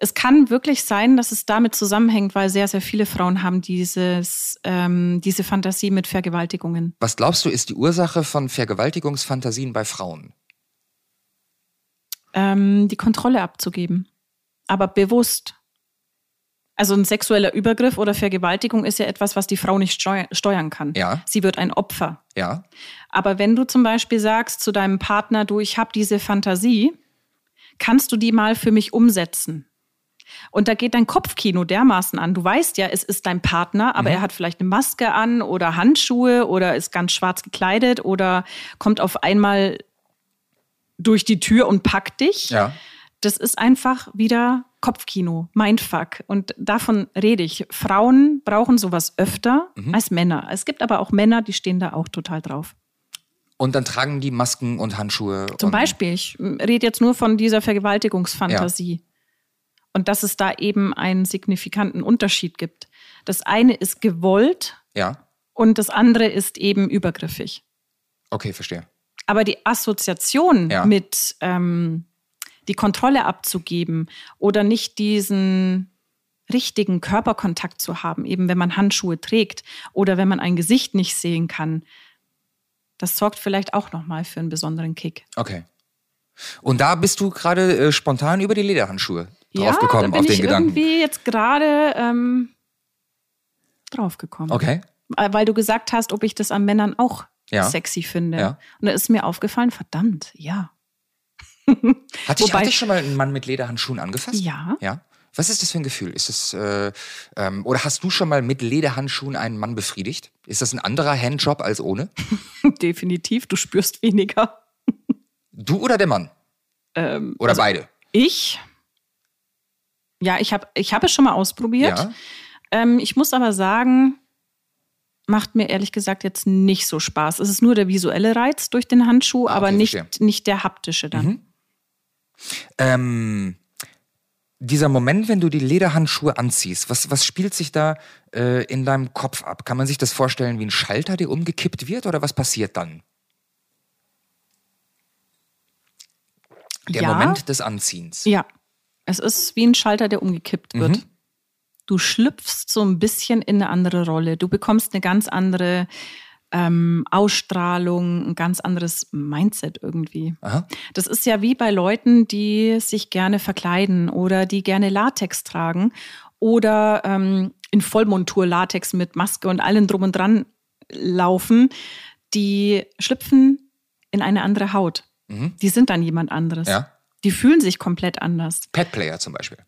Es kann wirklich sein, dass es damit zusammenhängt, weil sehr, sehr viele Frauen haben dieses, ähm, diese Fantasie mit Vergewaltigungen. Was glaubst du, ist die Ursache von Vergewaltigungsfantasien bei Frauen? Ähm, die Kontrolle abzugeben. Aber bewusst. Also ein sexueller Übergriff oder Vergewaltigung ist ja etwas, was die Frau nicht steuern kann. Ja. Sie wird ein Opfer. Ja. Aber wenn du zum Beispiel sagst zu deinem Partner, du, ich habe diese Fantasie, kannst du die mal für mich umsetzen? Und da geht dein Kopfkino dermaßen an. Du weißt ja, es ist dein Partner, aber mhm. er hat vielleicht eine Maske an oder Handschuhe oder ist ganz schwarz gekleidet oder kommt auf einmal durch die Tür und packt dich. Ja. das ist einfach wieder Kopfkino, Mindfuck. Und davon rede ich. Frauen brauchen sowas öfter mhm. als Männer. Es gibt aber auch Männer, die stehen da auch total drauf. Und dann tragen die Masken und Handschuhe. Zum Beispiel, ich rede jetzt nur von dieser Vergewaltigungsfantasie. Ja. Und dass es da eben einen signifikanten Unterschied gibt. Das eine ist gewollt ja. und das andere ist eben übergriffig. Okay, verstehe. Aber die Assoziation ja. mit ähm, die Kontrolle abzugeben oder nicht diesen richtigen Körperkontakt zu haben, eben wenn man Handschuhe trägt oder wenn man ein Gesicht nicht sehen kann, das sorgt vielleicht auch nochmal für einen besonderen Kick. Okay. Und da bist du gerade äh, spontan über die Lederhandschuhe ja, bin auf den ich Gedanken. irgendwie jetzt gerade ähm, draufgekommen. Okay. Weil du gesagt hast, ob ich das an Männern auch ja. sexy finde. Ja. Und da ist mir aufgefallen, verdammt, ja. Hat dich, hat dich schon mal ein Mann mit Lederhandschuhen angefasst? Ja. Ja. Was ist das für ein Gefühl? Ist es äh, ähm, oder hast du schon mal mit Lederhandschuhen einen Mann befriedigt? Ist das ein anderer Handjob als ohne? Definitiv. Du spürst weniger. du oder der Mann? Ähm, oder also beide? Ich. Ja, ich habe ich hab es schon mal ausprobiert. Ja. Ähm, ich muss aber sagen, macht mir ehrlich gesagt jetzt nicht so Spaß. Es ist nur der visuelle Reiz durch den Handschuh, ah, okay, aber nicht, nicht der haptische dann. Mhm. Ähm, dieser Moment, wenn du die Lederhandschuhe anziehst, was, was spielt sich da äh, in deinem Kopf ab? Kann man sich das vorstellen wie ein Schalter, der umgekippt wird oder was passiert dann? Der ja. Moment des Anziehens. Ja, es ist wie ein Schalter, der umgekippt wird. Mhm. Du schlüpfst so ein bisschen in eine andere Rolle. Du bekommst eine ganz andere ähm, Ausstrahlung, ein ganz anderes Mindset irgendwie. Aha. Das ist ja wie bei Leuten, die sich gerne verkleiden oder die gerne Latex tragen oder ähm, in Vollmontur Latex mit Maske und allem drum und dran laufen. Die schlüpfen in eine andere Haut. Mhm. Die sind dann jemand anderes. Ja. Die fühlen sich komplett anders. Pet Player zum Beispiel.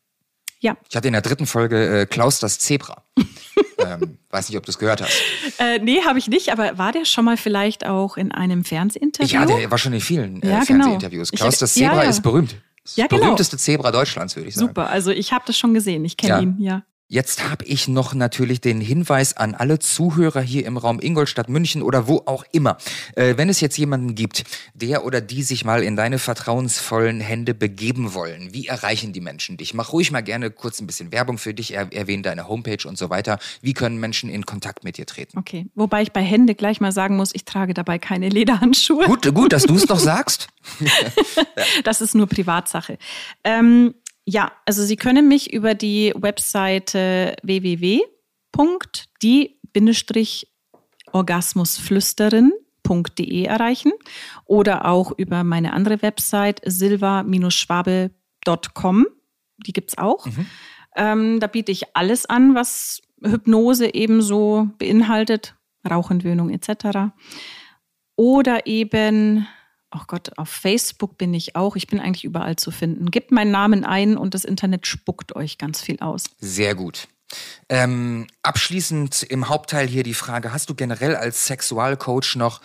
Ja. Ich hatte in der dritten Folge äh, Klaus das Zebra. ähm, weiß nicht, ob du es gehört hast. Äh, nee, habe ich nicht, aber war der schon mal vielleicht auch in einem Fernsehinterview? Ja, der war schon in vielen äh, ja, genau. Fernsehinterviews. Klaus das Zebra ja, ja. ist berühmt. Das ja, genau. berühmteste Zebra Deutschlands, würde ich sagen. Super, also ich habe das schon gesehen, ich kenne ihn, ja. Jetzt habe ich noch natürlich den Hinweis an alle Zuhörer hier im Raum Ingolstadt, München oder wo auch immer. Äh, wenn es jetzt jemanden gibt, der oder die sich mal in deine vertrauensvollen Hände begeben wollen, wie erreichen die Menschen dich? Mach ruhig mal gerne kurz ein bisschen Werbung für dich, er erwähne deine Homepage und so weiter. Wie können Menschen in Kontakt mit dir treten? Okay, wobei ich bei Hände gleich mal sagen muss, ich trage dabei keine Lederhandschuhe. Gut, gut, dass du es doch sagst. das ist nur Privatsache. Ähm, ja, also Sie können mich über die Webseite www.die-orgasmusflüsterin.de erreichen oder auch über meine andere Website silva-schwabe.com. Die gibt es auch. Mhm. Ähm, da biete ich alles an, was Hypnose ebenso beinhaltet, Rauchentwöhnung etc. Oder eben oh Gott, auf Facebook bin ich auch. Ich bin eigentlich überall zu finden. Gebt meinen Namen ein und das Internet spuckt euch ganz viel aus. Sehr gut. Ähm, abschließend im Hauptteil hier die Frage, hast du generell als Sexualcoach noch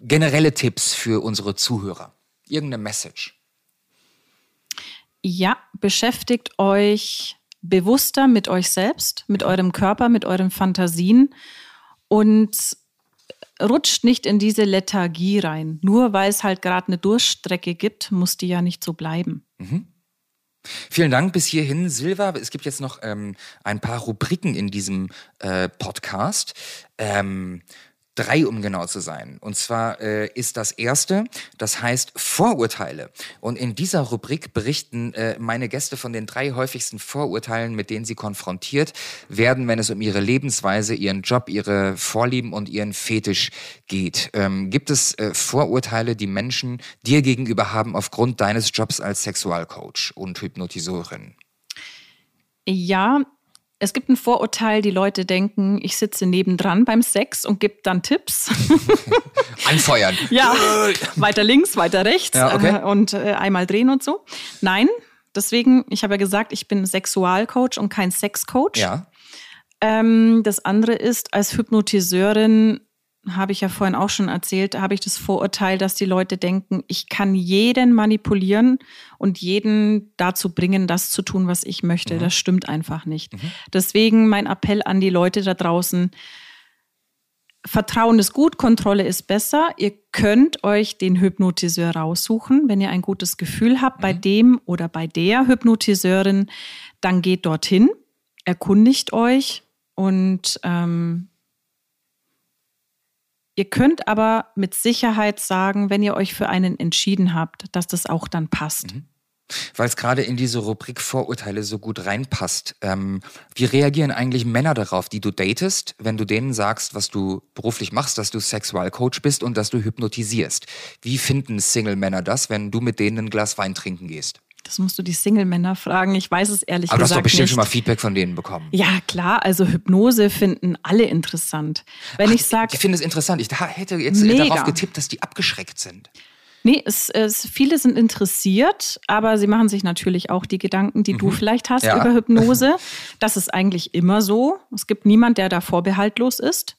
generelle Tipps für unsere Zuhörer? Irgendeine Message? Ja, beschäftigt euch bewusster mit euch selbst, mit eurem Körper, mit euren Fantasien und rutscht nicht in diese Lethargie rein. Nur weil es halt gerade eine Durststrecke gibt, muss die ja nicht so bleiben. Mhm. Vielen Dank bis hierhin, Silva. Es gibt jetzt noch ähm, ein paar Rubriken in diesem äh, Podcast. Ähm, Drei, um genau zu sein. Und zwar äh, ist das erste, das heißt Vorurteile. Und in dieser Rubrik berichten äh, meine Gäste von den drei häufigsten Vorurteilen, mit denen sie konfrontiert werden, wenn es um ihre Lebensweise, ihren Job, ihre Vorlieben und ihren Fetisch geht. Ähm, gibt es äh, Vorurteile, die Menschen dir gegenüber haben aufgrund deines Jobs als Sexualcoach und Hypnotiseurin? Ja, es gibt ein Vorurteil, die Leute denken, ich sitze nebendran beim Sex und gebe dann Tipps. Anfeuern. ja, weiter links, weiter rechts ja, okay. äh, und äh, einmal drehen und so. Nein, deswegen, ich habe ja gesagt, ich bin Sexualcoach und kein Sexcoach. Ja. Ähm, das andere ist, als Hypnotiseurin habe ich ja vorhin auch schon erzählt, habe ich das Vorurteil, dass die Leute denken, ich kann jeden manipulieren und jeden dazu bringen, das zu tun, was ich möchte. Mhm. Das stimmt einfach nicht. Mhm. Deswegen mein Appell an die Leute da draußen, Vertrauen ist gut, Kontrolle ist besser. Ihr könnt euch den Hypnotiseur raussuchen, wenn ihr ein gutes Gefühl habt mhm. bei dem oder bei der Hypnotiseurin, dann geht dorthin, erkundigt euch und ähm, Ihr könnt aber mit Sicherheit sagen, wenn ihr euch für einen entschieden habt, dass das auch dann passt. Mhm. Weil es gerade in diese Rubrik Vorurteile so gut reinpasst. Ähm, wie reagieren eigentlich Männer darauf, die du datest, wenn du denen sagst, was du beruflich machst, dass du Sexualcoach bist und dass du hypnotisierst? Wie finden Single-Männer das, wenn du mit denen ein Glas Wein trinken gehst? Das musst du die Single-Männer fragen. Ich weiß es ehrlich Aber gesagt nicht. Aber du hast doch bestimmt nicht. schon mal Feedback von denen bekommen. Ja, klar. Also Hypnose finden alle interessant. Wenn Ach, ich sage. Ich finde es interessant. Ich hätte jetzt mega. darauf getippt, dass die abgeschreckt sind. Nee, es, es, viele sind interessiert, aber sie machen sich natürlich auch die Gedanken, die mhm. du vielleicht hast ja. über Hypnose. Das ist eigentlich immer so. Es gibt niemand, der da vorbehaltlos ist.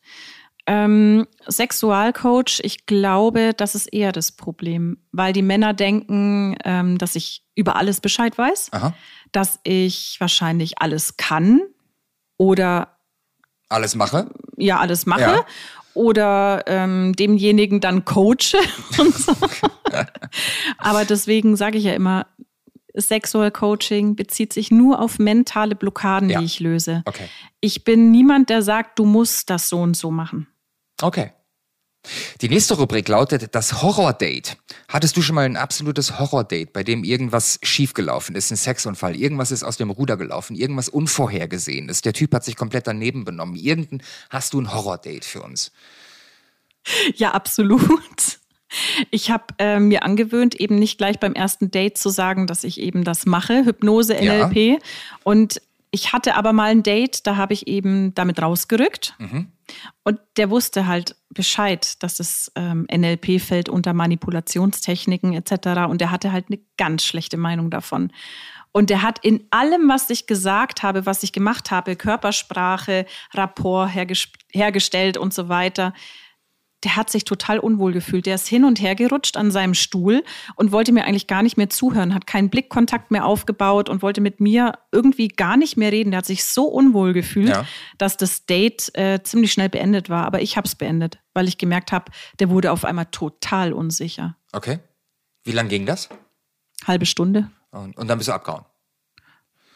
Ähm, Sexualcoach, ich glaube, das ist eher das Problem, weil die Männer denken, ähm, dass ich über alles Bescheid weiß, Aha. dass ich wahrscheinlich alles kann oder alles mache. Ja, alles mache. Ja. Oder ähm, demjenigen dann coache und so. Aber deswegen sage ich ja immer, Sexual Coaching bezieht sich nur auf mentale Blockaden, ja. die ich löse. Okay. Ich bin niemand, der sagt, du musst das so und so machen. Okay. Die nächste Rubrik lautet das Horror-Date. Hattest du schon mal ein absolutes Horror-Date, bei dem irgendwas schiefgelaufen ist, ein Sexunfall, irgendwas ist aus dem Ruder gelaufen, irgendwas Unvorhergesehenes, der Typ hat sich komplett daneben benommen. Irgendein, hast du ein Horror-Date für uns? Ja, absolut. Ich habe äh, mir angewöhnt, eben nicht gleich beim ersten Date zu sagen, dass ich eben das mache, Hypnose, NLP. Ja. Und ich hatte aber mal ein Date, da habe ich eben damit rausgerückt. Mhm. Und der wusste halt Bescheid, dass das ähm, NLP fällt unter Manipulationstechniken etc. Und der hatte halt eine ganz schlechte Meinung davon. Und der hat in allem, was ich gesagt habe, was ich gemacht habe, Körpersprache, Rapport hergestellt und so weiter, der hat sich total unwohl gefühlt. Der ist hin und her gerutscht an seinem Stuhl und wollte mir eigentlich gar nicht mehr zuhören, hat keinen Blickkontakt mehr aufgebaut und wollte mit mir irgendwie gar nicht mehr reden. Der hat sich so unwohl gefühlt, ja. dass das Date äh, ziemlich schnell beendet war. Aber ich habe es beendet, weil ich gemerkt habe, der wurde auf einmal total unsicher. Okay. Wie lange ging das? Halbe Stunde. Und, und dann bist du abgehauen?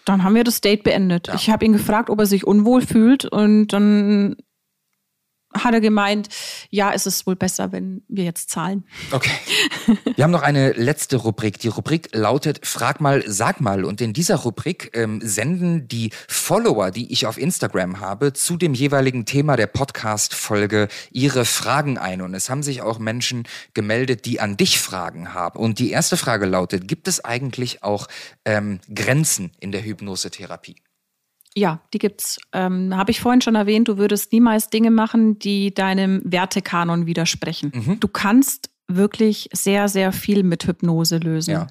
Dann haben wir das Date beendet. Ja. Ich habe ihn gefragt, ob er sich unwohl fühlt und dann hat er gemeint, ja, es ist wohl besser, wenn wir jetzt zahlen. Okay. Wir haben noch eine letzte Rubrik. Die Rubrik lautet Frag mal, sag mal. Und in dieser Rubrik ähm, senden die Follower, die ich auf Instagram habe, zu dem jeweiligen Thema der Podcast-Folge ihre Fragen ein. Und es haben sich auch Menschen gemeldet, die an dich Fragen haben. Und die erste Frage lautet, gibt es eigentlich auch ähm, Grenzen in der Hypnosetherapie? Ja, die gibt's. Ähm, Habe ich vorhin schon erwähnt, du würdest niemals Dinge machen, die deinem Wertekanon widersprechen. Mhm. Du kannst wirklich sehr, sehr viel mit Hypnose lösen. Ja.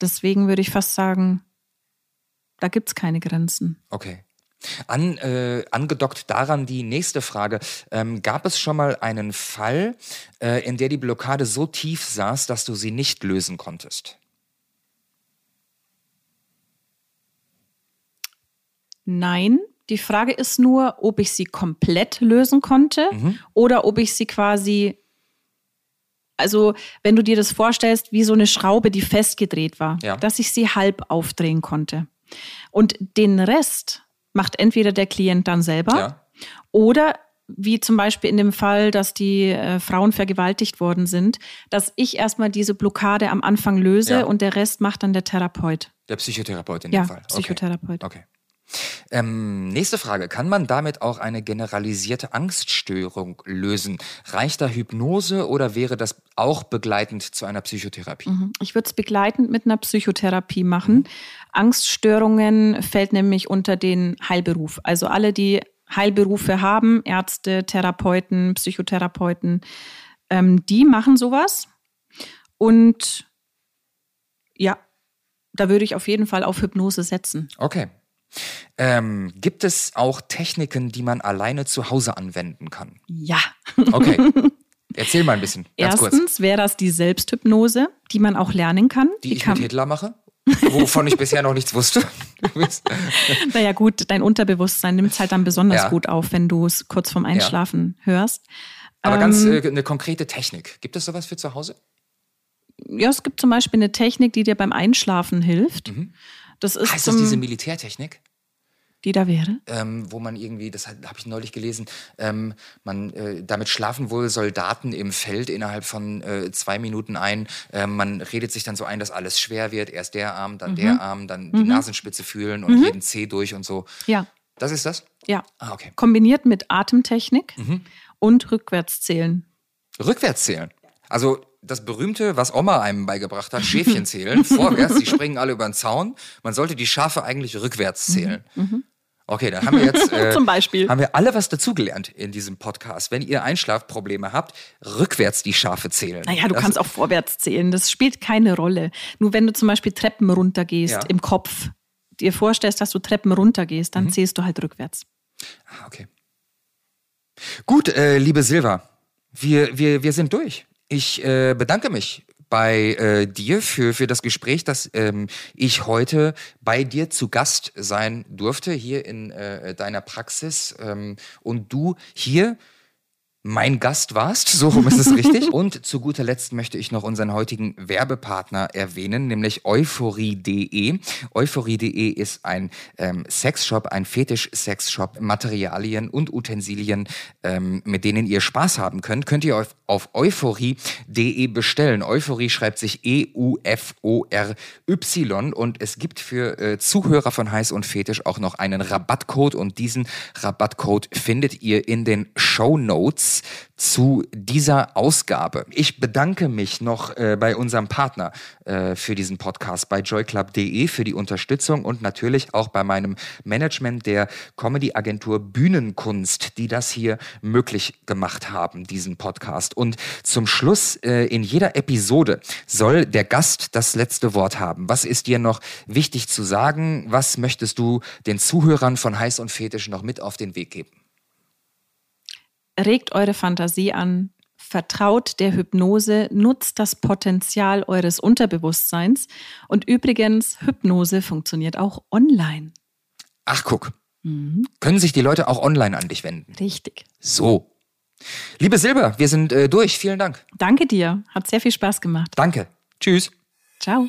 Deswegen würde ich fast sagen, da gibt es keine Grenzen. Okay. An, äh, angedockt daran die nächste Frage. Ähm, gab es schon mal einen Fall, äh, in der die Blockade so tief saß, dass du sie nicht lösen konntest? Nein. Die Frage ist nur, ob ich sie komplett lösen konnte mhm. oder ob ich sie quasi, also wenn du dir das vorstellst, wie so eine Schraube, die festgedreht war, ja. dass ich sie halb aufdrehen konnte. Und den Rest macht entweder der Klient dann selber ja. oder wie zum Beispiel in dem Fall, dass die äh, Frauen vergewaltigt worden sind, dass ich erstmal diese Blockade am Anfang löse ja. und der Rest macht dann der Therapeut. Der Psychotherapeut in ja, dem Fall. Okay. Psychotherapeut. Okay. Ähm, nächste Frage. Kann man damit auch eine generalisierte Angststörung lösen? Reicht da Hypnose oder wäre das auch begleitend zu einer Psychotherapie? Mhm. Ich würde es begleitend mit einer Psychotherapie machen. Mhm. Angststörungen fällt nämlich unter den Heilberuf. Also alle, die Heilberufe haben, Ärzte, Therapeuten, Psychotherapeuten, ähm, die machen sowas. Und ja, da würde ich auf jeden Fall auf Hypnose setzen. Okay. Ähm, gibt es auch Techniken, die man alleine zu Hause anwenden kann? Ja. Okay. Erzähl mal ein bisschen. Ganz Erstens wäre das die Selbsthypnose, die man auch lernen kann. Die ich kann, mit Hitler mache? Wovon ich bisher noch nichts wusste. naja, gut, dein Unterbewusstsein nimmt es halt dann besonders Ja. gut auf, wenn du es kurz vorm Einschlafen hörst. Aber ganz Ähm, äh, eine konkrete Technik. Gibt es sowas für zu Hause? Ja, es gibt zum Beispiel eine Technik, die dir beim Einschlafen hilft. Das ist Mhm. Heißt das diese Militärtechnik? die da wäre. ähm, wo man irgendwie, das habe ich neulich gelesen, ähm, man äh, damit schlafen wohl Soldaten im Feld innerhalb von äh, zwei Minuten ein. Ähm, man redet sich dann so ein, dass alles schwer wird. Erst der Arm, dann Mhm. der Arm, dann die Nasenspitze fühlen und jeden Zeh durch und so. Ja, Das ist das? ja. Ah, okay. Kombiniert mit Atemtechnik Mhm. und Rückwärtszählen. Rückwärts zählen. Also das berühmte, was Oma einem beigebracht hat, Schäfchen zählen, vorwärts, die springen alle über den Zaun. Man sollte die Schafe eigentlich rückwärts zählen. Okay, dann haben wir jetzt äh, Mhm, Zum Beispiel. haben wir alle was dazugelernt in diesem Podcast. Wenn ihr Einschlafprobleme habt, rückwärts die Schafe zählen. Naja, du Das- kannst auch vorwärts zählen. Das spielt keine Rolle. Nur wenn du zum Beispiel Treppen runtergehst Ja. im Kopf, dir vorstellst, dass du Treppen runtergehst, Mhm. dann zählst du halt rückwärts. Ah, okay. Gut, äh, liebe Silva, wir, wir, wir sind durch. Ich äh, bedanke mich bei äh, dir für, für das Gespräch, dass ähm, ich heute bei dir zu Gast sein durfte, hier in äh, deiner Praxis. Ähm, und du hier mein Gast warst, so rum ist es richtig. Und zu guter Letzt möchte ich noch unseren heutigen Werbepartner erwähnen, nämlich euphorie.de. Euphorie.de ist ein ähm, Sexshop, ein Fetisch-Sexshop, Materialien und Utensilien, ähm, mit denen ihr Spaß haben könnt, könnt ihr auf, auf euphorie.de bestellen. Euphorie schreibt sich E-U-F-O-R-Y und es gibt für äh, Zuhörer von Heiß und Fetisch auch noch einen Rabattcode und diesen Rabattcode findet ihr in den Show Notes zu dieser Ausgabe. Ich bedanke mich noch äh, bei unserem Partner äh, für diesen Podcast, bei joyclub.de für die Unterstützung und natürlich auch bei meinem Management der Comedy-Agentur Bühnenkunst, die das hier möglich gemacht haben, diesen Podcast. Und zum Schluss äh, in jeder Episode soll der Gast das letzte Wort haben. Was ist dir noch wichtig zu sagen? Was möchtest du den Zuhörern von Heiß und Fetisch noch mit auf den Weg geben? Regt eure Fantasie an, vertraut der Hypnose, nutzt das Potenzial eures Unterbewusstseins. Und übrigens, Hypnose funktioniert auch online. Ach, guck. Können sich die Leute auch online an dich wenden? Richtig. So. Liebe Silber, wir sind äh, durch. Vielen Dank. Danke dir. Hat sehr viel Spaß gemacht. Danke. Tschüss. Ciao.